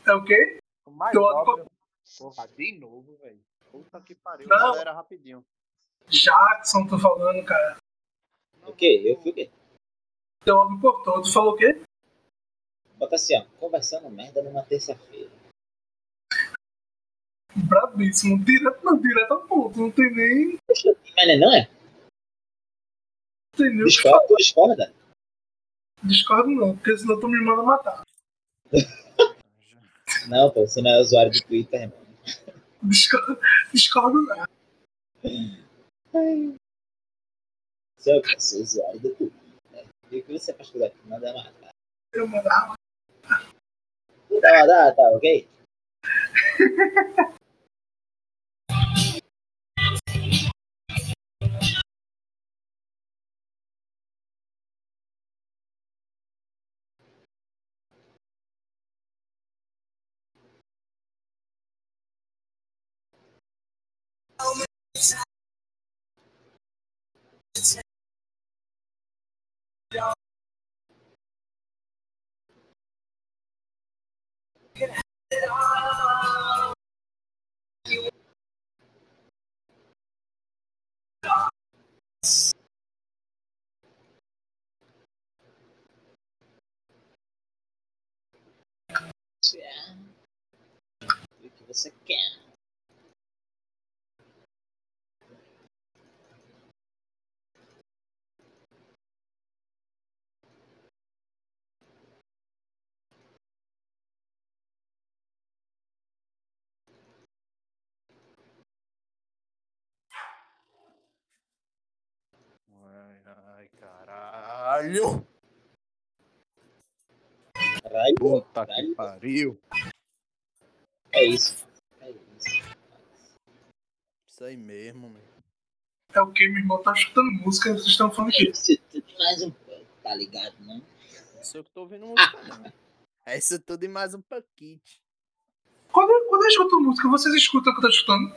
[SPEAKER 3] É o quê?
[SPEAKER 2] O mais
[SPEAKER 3] Tô-
[SPEAKER 2] óbvio. Porra, de novo, velho. Puta que pariu.
[SPEAKER 3] Não.
[SPEAKER 2] Galera, rapidinho.
[SPEAKER 3] Jackson, tô falando, cara.
[SPEAKER 1] O quê? Eu fui o quê?
[SPEAKER 3] Teu áudio cortou. Tu falou o quê?
[SPEAKER 1] Bota assim, ó. Conversando merda numa terça-feira.
[SPEAKER 3] Brabíssimo. Direto, não, direto ao ponto. Não tem nem.
[SPEAKER 1] Mas não é, não é?
[SPEAKER 3] Não tem nem o que
[SPEAKER 1] Discorda,
[SPEAKER 3] falar.
[SPEAKER 1] tu discorda?
[SPEAKER 3] Discordo não, porque senão tu me manda matar.
[SPEAKER 1] Não, pô, você não é usuário do Twitter, irmão.
[SPEAKER 3] Discordo, não.
[SPEAKER 1] O quê? Sou usuário do Twitter. E o que você faz por aqui? Manda matar.
[SPEAKER 3] Eu mandava.
[SPEAKER 1] Tá, tá, tá, ok? Isso é. O que você
[SPEAKER 2] Ai, ai, caralho.
[SPEAKER 1] Caralho,
[SPEAKER 2] Puta que
[SPEAKER 1] caralho.
[SPEAKER 2] pariu.
[SPEAKER 1] É isso. É isso.
[SPEAKER 2] Isso aí mesmo, meu.
[SPEAKER 3] É o que? Meu irmão tá escutando música vocês estão falando
[SPEAKER 1] É
[SPEAKER 3] que
[SPEAKER 1] isso tudo e mais um pouco, tá ligado, não?
[SPEAKER 2] Não sou eu que tô ouvindo música, não. É isso tudo e mais um pouquinho.
[SPEAKER 3] Quando, quando eu escuto música, vocês escutam o que eu tô escutando?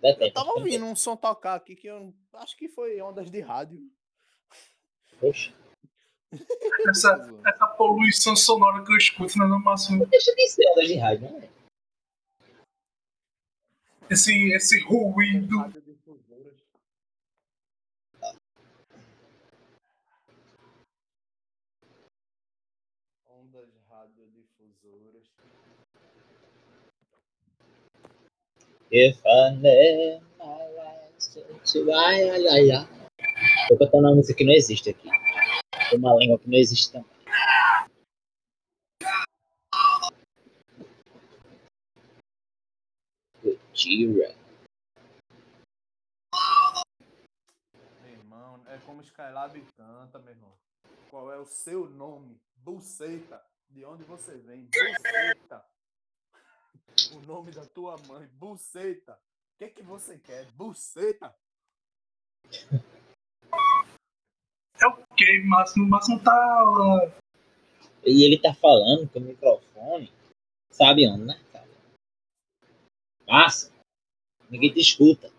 [SPEAKER 1] Depende.
[SPEAKER 2] Eu tava ouvindo um som tocar aqui que eu acho que foi ondas de rádio.
[SPEAKER 1] Poxa,
[SPEAKER 3] Essa, essa poluição sonora que eu escuto, né, no máximo.
[SPEAKER 1] deixa de ser ondas de rádio, não é?
[SPEAKER 3] Esse, esse ruído.
[SPEAKER 2] Radiodifusoras. Ondas radiodifusoras.
[SPEAKER 1] If I never. Tô cantando uma música que não existe aqui. Uma língua que não existe também.
[SPEAKER 2] Meu irmão, é como Skylab canta, meu irmão. Qual é o seu nome? Buceta. De onde você vem? Buceta. O nome da tua mãe, Buceta. O que que você quer? Buceta.
[SPEAKER 3] É o que, Máximo? O Máximo tá.
[SPEAKER 1] E ele tá falando com o microfone. Sabe onde, né? cara? Massa. Ninguém te escuta.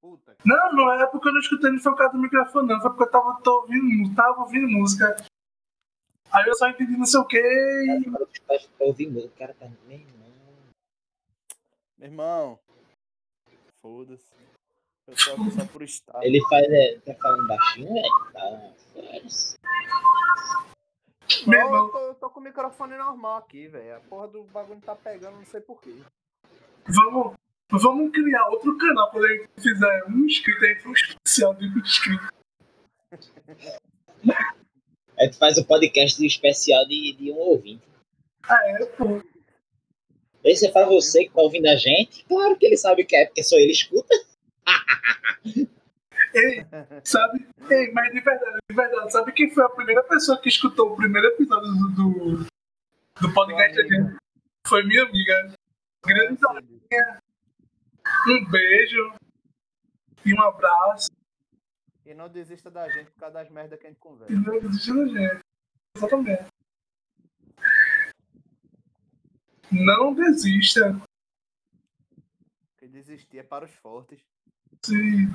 [SPEAKER 2] Puta
[SPEAKER 3] Não, não é porque eu não escutei, por causa do microfone, não. Foi porque eu tava, tô ouvindo, tava ouvindo música. Aí eu só entendi não sei o que.
[SPEAKER 1] Cara, tá tá ouvindo. O cara tá. Meu irmão.
[SPEAKER 2] Meu irmão. Foda-se. Eu só por estar.
[SPEAKER 1] Ele faz. É, tá falando baixinho, velho? Tá.
[SPEAKER 3] Meu irmão.
[SPEAKER 2] eu tô, eu tô com o microfone normal aqui, velho. A porra do bagulho tá pegando, não sei porquê.
[SPEAKER 3] Vamos, vamos criar outro canal quando a gente fizer um inscrito aí um especial de um inscrito.
[SPEAKER 1] Aí tu faz o podcast especial de, de um ouvinte.
[SPEAKER 3] Ah, é, pô.
[SPEAKER 1] Esse é pra você que tá ouvindo a gente. Claro que ele sabe o que é, porque só ele escuta.
[SPEAKER 3] Ei, sabe? Ei, mas de verdade, de verdade, sabe quem foi a primeira pessoa que escutou o primeiro episódio do, do, do podcast da gente? Foi minha amiga. Grande Dorinha. Um beijo e um abraço.
[SPEAKER 2] E não desista da gente por causa das merdas que a gente
[SPEAKER 3] E
[SPEAKER 2] conversa.
[SPEAKER 3] não desista da gente. Exatamente. Não desista.
[SPEAKER 2] Porque desistir é para os fortes.
[SPEAKER 3] Sim.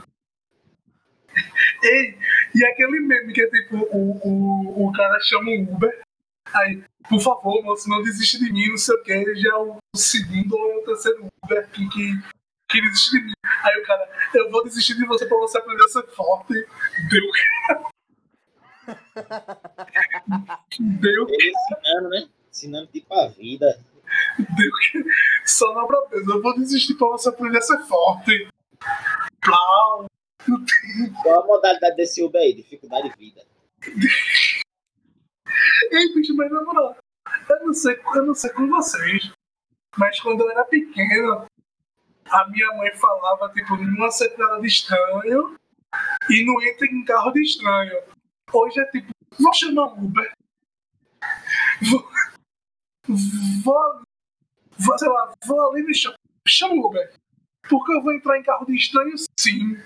[SPEAKER 3] Ei, e aquele meme que é tipo, o, o, o cara chama um Uber, aí, por favor, moço, não desiste de mim, não sei o que, já é o segundo ou é o terceiro Uber que, que, que desiste de mim. Aí o cara, eu vou desistir de você pra você aprender a ser forte. Deu. Deu,
[SPEAKER 1] Ele ensinando, né? Ensinando tipo a vida.
[SPEAKER 3] Só na brabeza, eu vou desistir pra você aprender a ser forte. Plau.
[SPEAKER 1] Qual a modalidade desse Uber aí? Dificuldade de vida.
[SPEAKER 3] Ei, bicho, mas na moral, eu não sei, eu não sei com vocês, mas quando eu era pequeno, a minha mãe falava, tipo, não aceita nada de estranho e não entra em carro de estranho. Hoje é tipo, vou chamar um Uber. Vou, vou, vou, sei lá, vou ali shopping, chama o Uber. Porque eu vou entrar em carro de estranho, sim.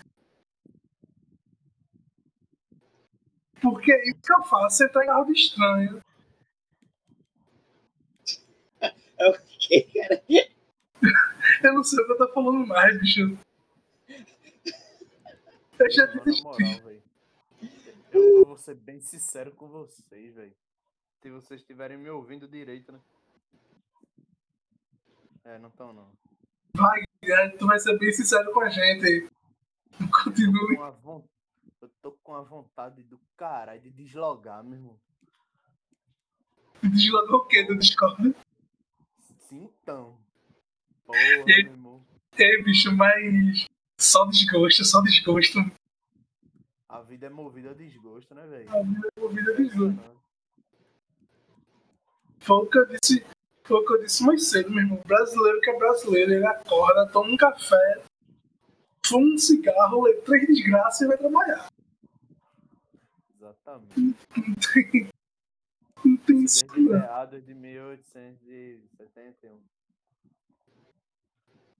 [SPEAKER 3] Porque é isso que eu faço, entrar em carro de estranho.
[SPEAKER 1] É o que, cara?
[SPEAKER 3] Eu não sei o que eu tô falando mais, bicho. Eu já desisti.
[SPEAKER 2] Eu vou ser bem sincero com vocês, velho. Se vocês estiverem me ouvindo direito, né? É, não estão não.
[SPEAKER 3] Vai, Guilherme, tu vai ser bem sincero com a gente. Continue.
[SPEAKER 2] Com a von- Eu tô com a vontade do caralho de deslogar, meu irmão.
[SPEAKER 3] Deslogou o quê do Discord?
[SPEAKER 2] Sim, então. Porra, meu irmão.
[SPEAKER 3] É, bicho, mas só desgosto, só desgosto.
[SPEAKER 2] A vida é movida a desgosto, né, velho?
[SPEAKER 3] A vida é movida a desgosto. Foi o que eu disse, foi o que eu disse mais cedo, meu irmão. Brasileiro que é brasileiro, ele acorda, toma um café, fuma um cigarro, lê três desgraças e vai trabalhar.
[SPEAKER 2] Exatamente.
[SPEAKER 3] Não tem, não tem isso,
[SPEAKER 2] de 1871.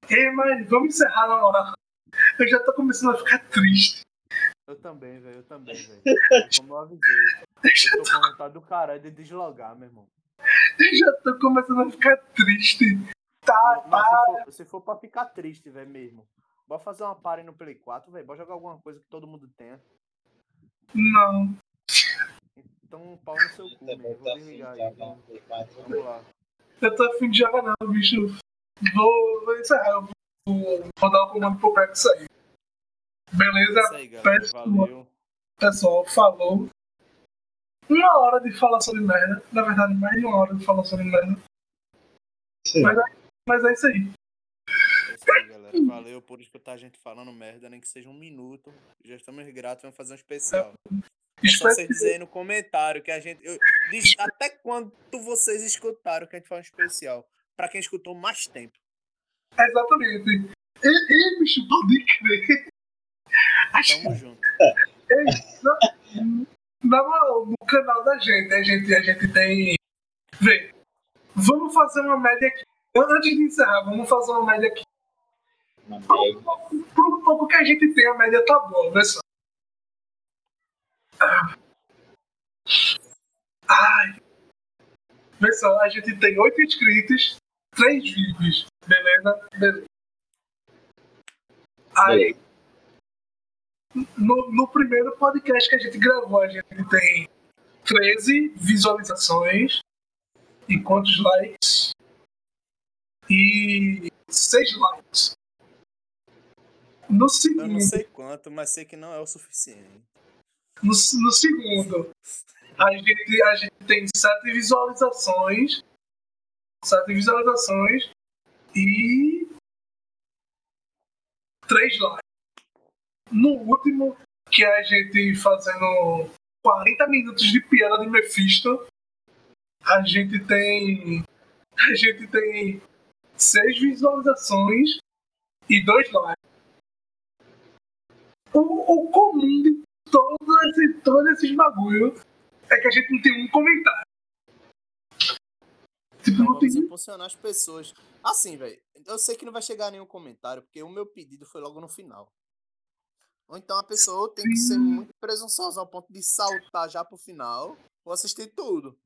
[SPEAKER 3] Ei, mas vamos encerrar na moral. Eu já tô começando a ficar triste.
[SPEAKER 2] Eu também, velho. Eu também, velho. Como eu avisei. Eu tô com vontade do caralho de deslogar, meu irmão.
[SPEAKER 3] Eu já tô começando a ficar triste. Tá,
[SPEAKER 2] Mas
[SPEAKER 3] tá.
[SPEAKER 2] se for, se for pra ficar triste, velho, mesmo. Bora fazer uma party no Play 4, velho. Bora jogar alguma coisa que todo mundo tenha.
[SPEAKER 3] Não.
[SPEAKER 2] Então, um pau no seu cu,
[SPEAKER 1] bom
[SPEAKER 2] Vou desligar aí.
[SPEAKER 1] bom, Play 4.
[SPEAKER 2] Vamos lá.
[SPEAKER 3] Eu tô afim de jogar não, bicho. Vou, vou encerrar. Eu vou, vou dar o comando pro Pepe sair. Beleza?
[SPEAKER 2] É Isso aí, galera.
[SPEAKER 3] Pessoal,
[SPEAKER 2] Valeu.
[SPEAKER 3] pessoal, falou. Uma hora de falar sobre merda. Na verdade, mais de uma hora de falar sobre merda. Mas, é- mas é isso aí.
[SPEAKER 2] É isso aí, galera. Valeu por escutar a gente falando merda, nem que seja um minuto. Já estamos gratos, vamos fazer um especial. É só vocês dizerem no comentário que a gente. eu- diz até quando vocês escutaram que a gente faz um especial. Pra quem escutou mais tempo.
[SPEAKER 3] Exatamente. E, e bicho, pode crer.
[SPEAKER 2] Tamo junto.
[SPEAKER 3] Na moral, no canal da gente, a gente, a gente tem. Vê, vamos fazer uma média aqui. Antes de encerrar, vamos fazer uma média aqui. Pro pouco que a gente tem, a média tá boa, vê só. Ah. Ai. Vê só, a gente tem 8 inscritos, 3 vídeos. Beleza? Beleza. Aí, no, no primeiro podcast que a gente gravou, a gente tem 13 visualizações. E quantos likes? E 6 likes. No
[SPEAKER 2] Eu não
[SPEAKER 3] segundo,
[SPEAKER 2] sei quanto, mas sei que não é o suficiente.
[SPEAKER 3] no, no segundo, a gente, a gente tem sete visualizações. Sete visualizações e três likes. No último, que é a gente fazendo 40 minutos de piada de Mephisto, a gente tem. A gente tem seis visualizações e dois likes. O, o comum de todo esse, todos esses bagulho é que a gente não tem um comentário. Tipo, não tem.
[SPEAKER 2] vamos impulsionar as pessoas. Assim, velho, eu sei que não vai chegar nenhum comentário, porque o meu pedido foi logo no final. Ou então a pessoa tem que ser muito presunçosa ao ponto de saltar já pro final ou assistir tudo.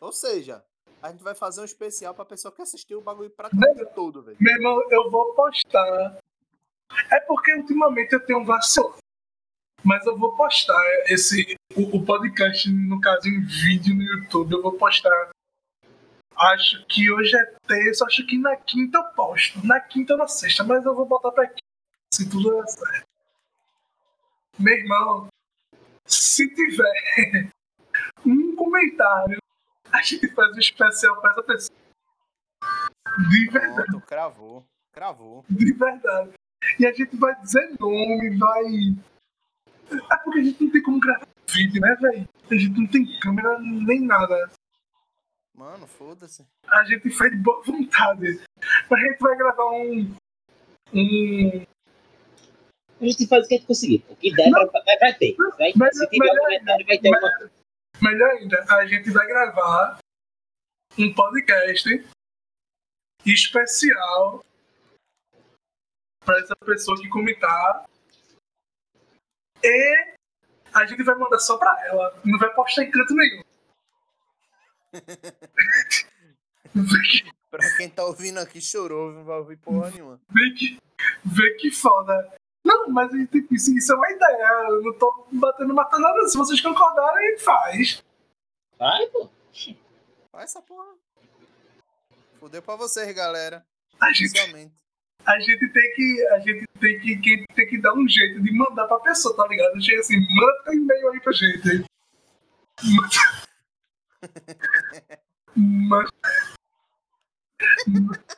[SPEAKER 2] Ou seja, a gente vai fazer um especial pra pessoa que assistiu o bagulho praticamente todo, velho.
[SPEAKER 3] Meu irmão, eu vou postar. É porque ultimamente eu tenho vacilado. Mas eu vou postar esse. O, o podcast, no caso, em vídeo no YouTube, eu vou postar. Acho que hoje é terça, acho que na quinta eu posto. Na quinta ou na sexta, mas eu vou botar pra quinta. Se tudo der certo. Meu irmão, se tiver um comentário, a gente faz um especial pra essa pessoa. De verdade.
[SPEAKER 2] Pronto, cravou. Cravou.
[SPEAKER 3] De verdade. E a gente vai dizer nome, vai. É porque a gente não tem como gravar vídeo, né, velho? A gente não tem câmera nem nada.
[SPEAKER 2] Mano, foda-se.
[SPEAKER 3] A gente faz de boa vontade. Mas a gente vai gravar um. Um.
[SPEAKER 1] A gente faz o que a gente conseguir. O que der, vai, vai, vai ter. Vai,
[SPEAKER 3] Mas-
[SPEAKER 1] se tiver um
[SPEAKER 3] mas-
[SPEAKER 1] comentário, vai ter
[SPEAKER 3] mas-
[SPEAKER 1] uma.
[SPEAKER 3] Melhor ainda, a gente vai gravar um podcast especial para essa pessoa que comentar. E a gente vai mandar só pra ela. Não vai postar em canto nenhum.
[SPEAKER 2] Pra quem tá ouvindo aqui, chorou, não vai ouvir porra nenhuma.
[SPEAKER 3] Vê que, vê que foda. Não, mas tipo, isso, isso é uma ideia. Eu não tô batendo matando nada. Se vocês concordarem, faz.
[SPEAKER 1] Vai, pô.
[SPEAKER 2] Faz essa porra. Fudeu pra vocês, galera.
[SPEAKER 3] A gente, a gente tem que. A gente tem que, que- tem que dar um jeito de mandar pra pessoa, tá ligado? Chega assim, manda teu e-mail aí pra gente. Mas.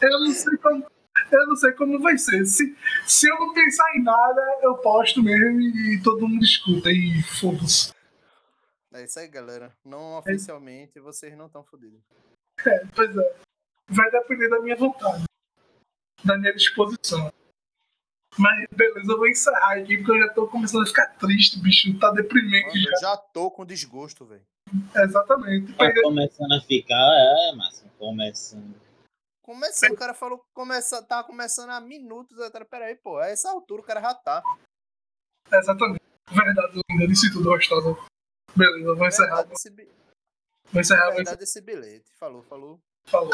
[SPEAKER 3] Eu não sei como. Eu não sei como vai ser. Se, se eu não pensar em nada, eu posto mesmo e todo mundo escuta e foda-se.
[SPEAKER 2] É isso aí, galera. Não oficialmente, vocês não estão fodidos.
[SPEAKER 3] É, pois é. Vai depender da minha vontade. Da minha disposição. Mas beleza, eu vou encerrar aqui porque eu já tô começando a ficar triste, bicho. Tá deprimente
[SPEAKER 2] Mano,
[SPEAKER 3] já.
[SPEAKER 2] eu já tô com desgosto, velho.
[SPEAKER 3] Exatamente.
[SPEAKER 1] Tá começando a ficar. É, Márcio. Começando.
[SPEAKER 2] Começando, o cara falou que começa, tá começando há minutos atrás. Peraí, pô, a essa altura o cara já tá.
[SPEAKER 3] Exatamente. Verdade, linda. Disse tudo gostosa. Beleza, vou encerrar.
[SPEAKER 2] Verdade esse, bi-
[SPEAKER 3] Vou encerrar, vou
[SPEAKER 2] verdade esse bilhete. Falou, falou.
[SPEAKER 3] Falou.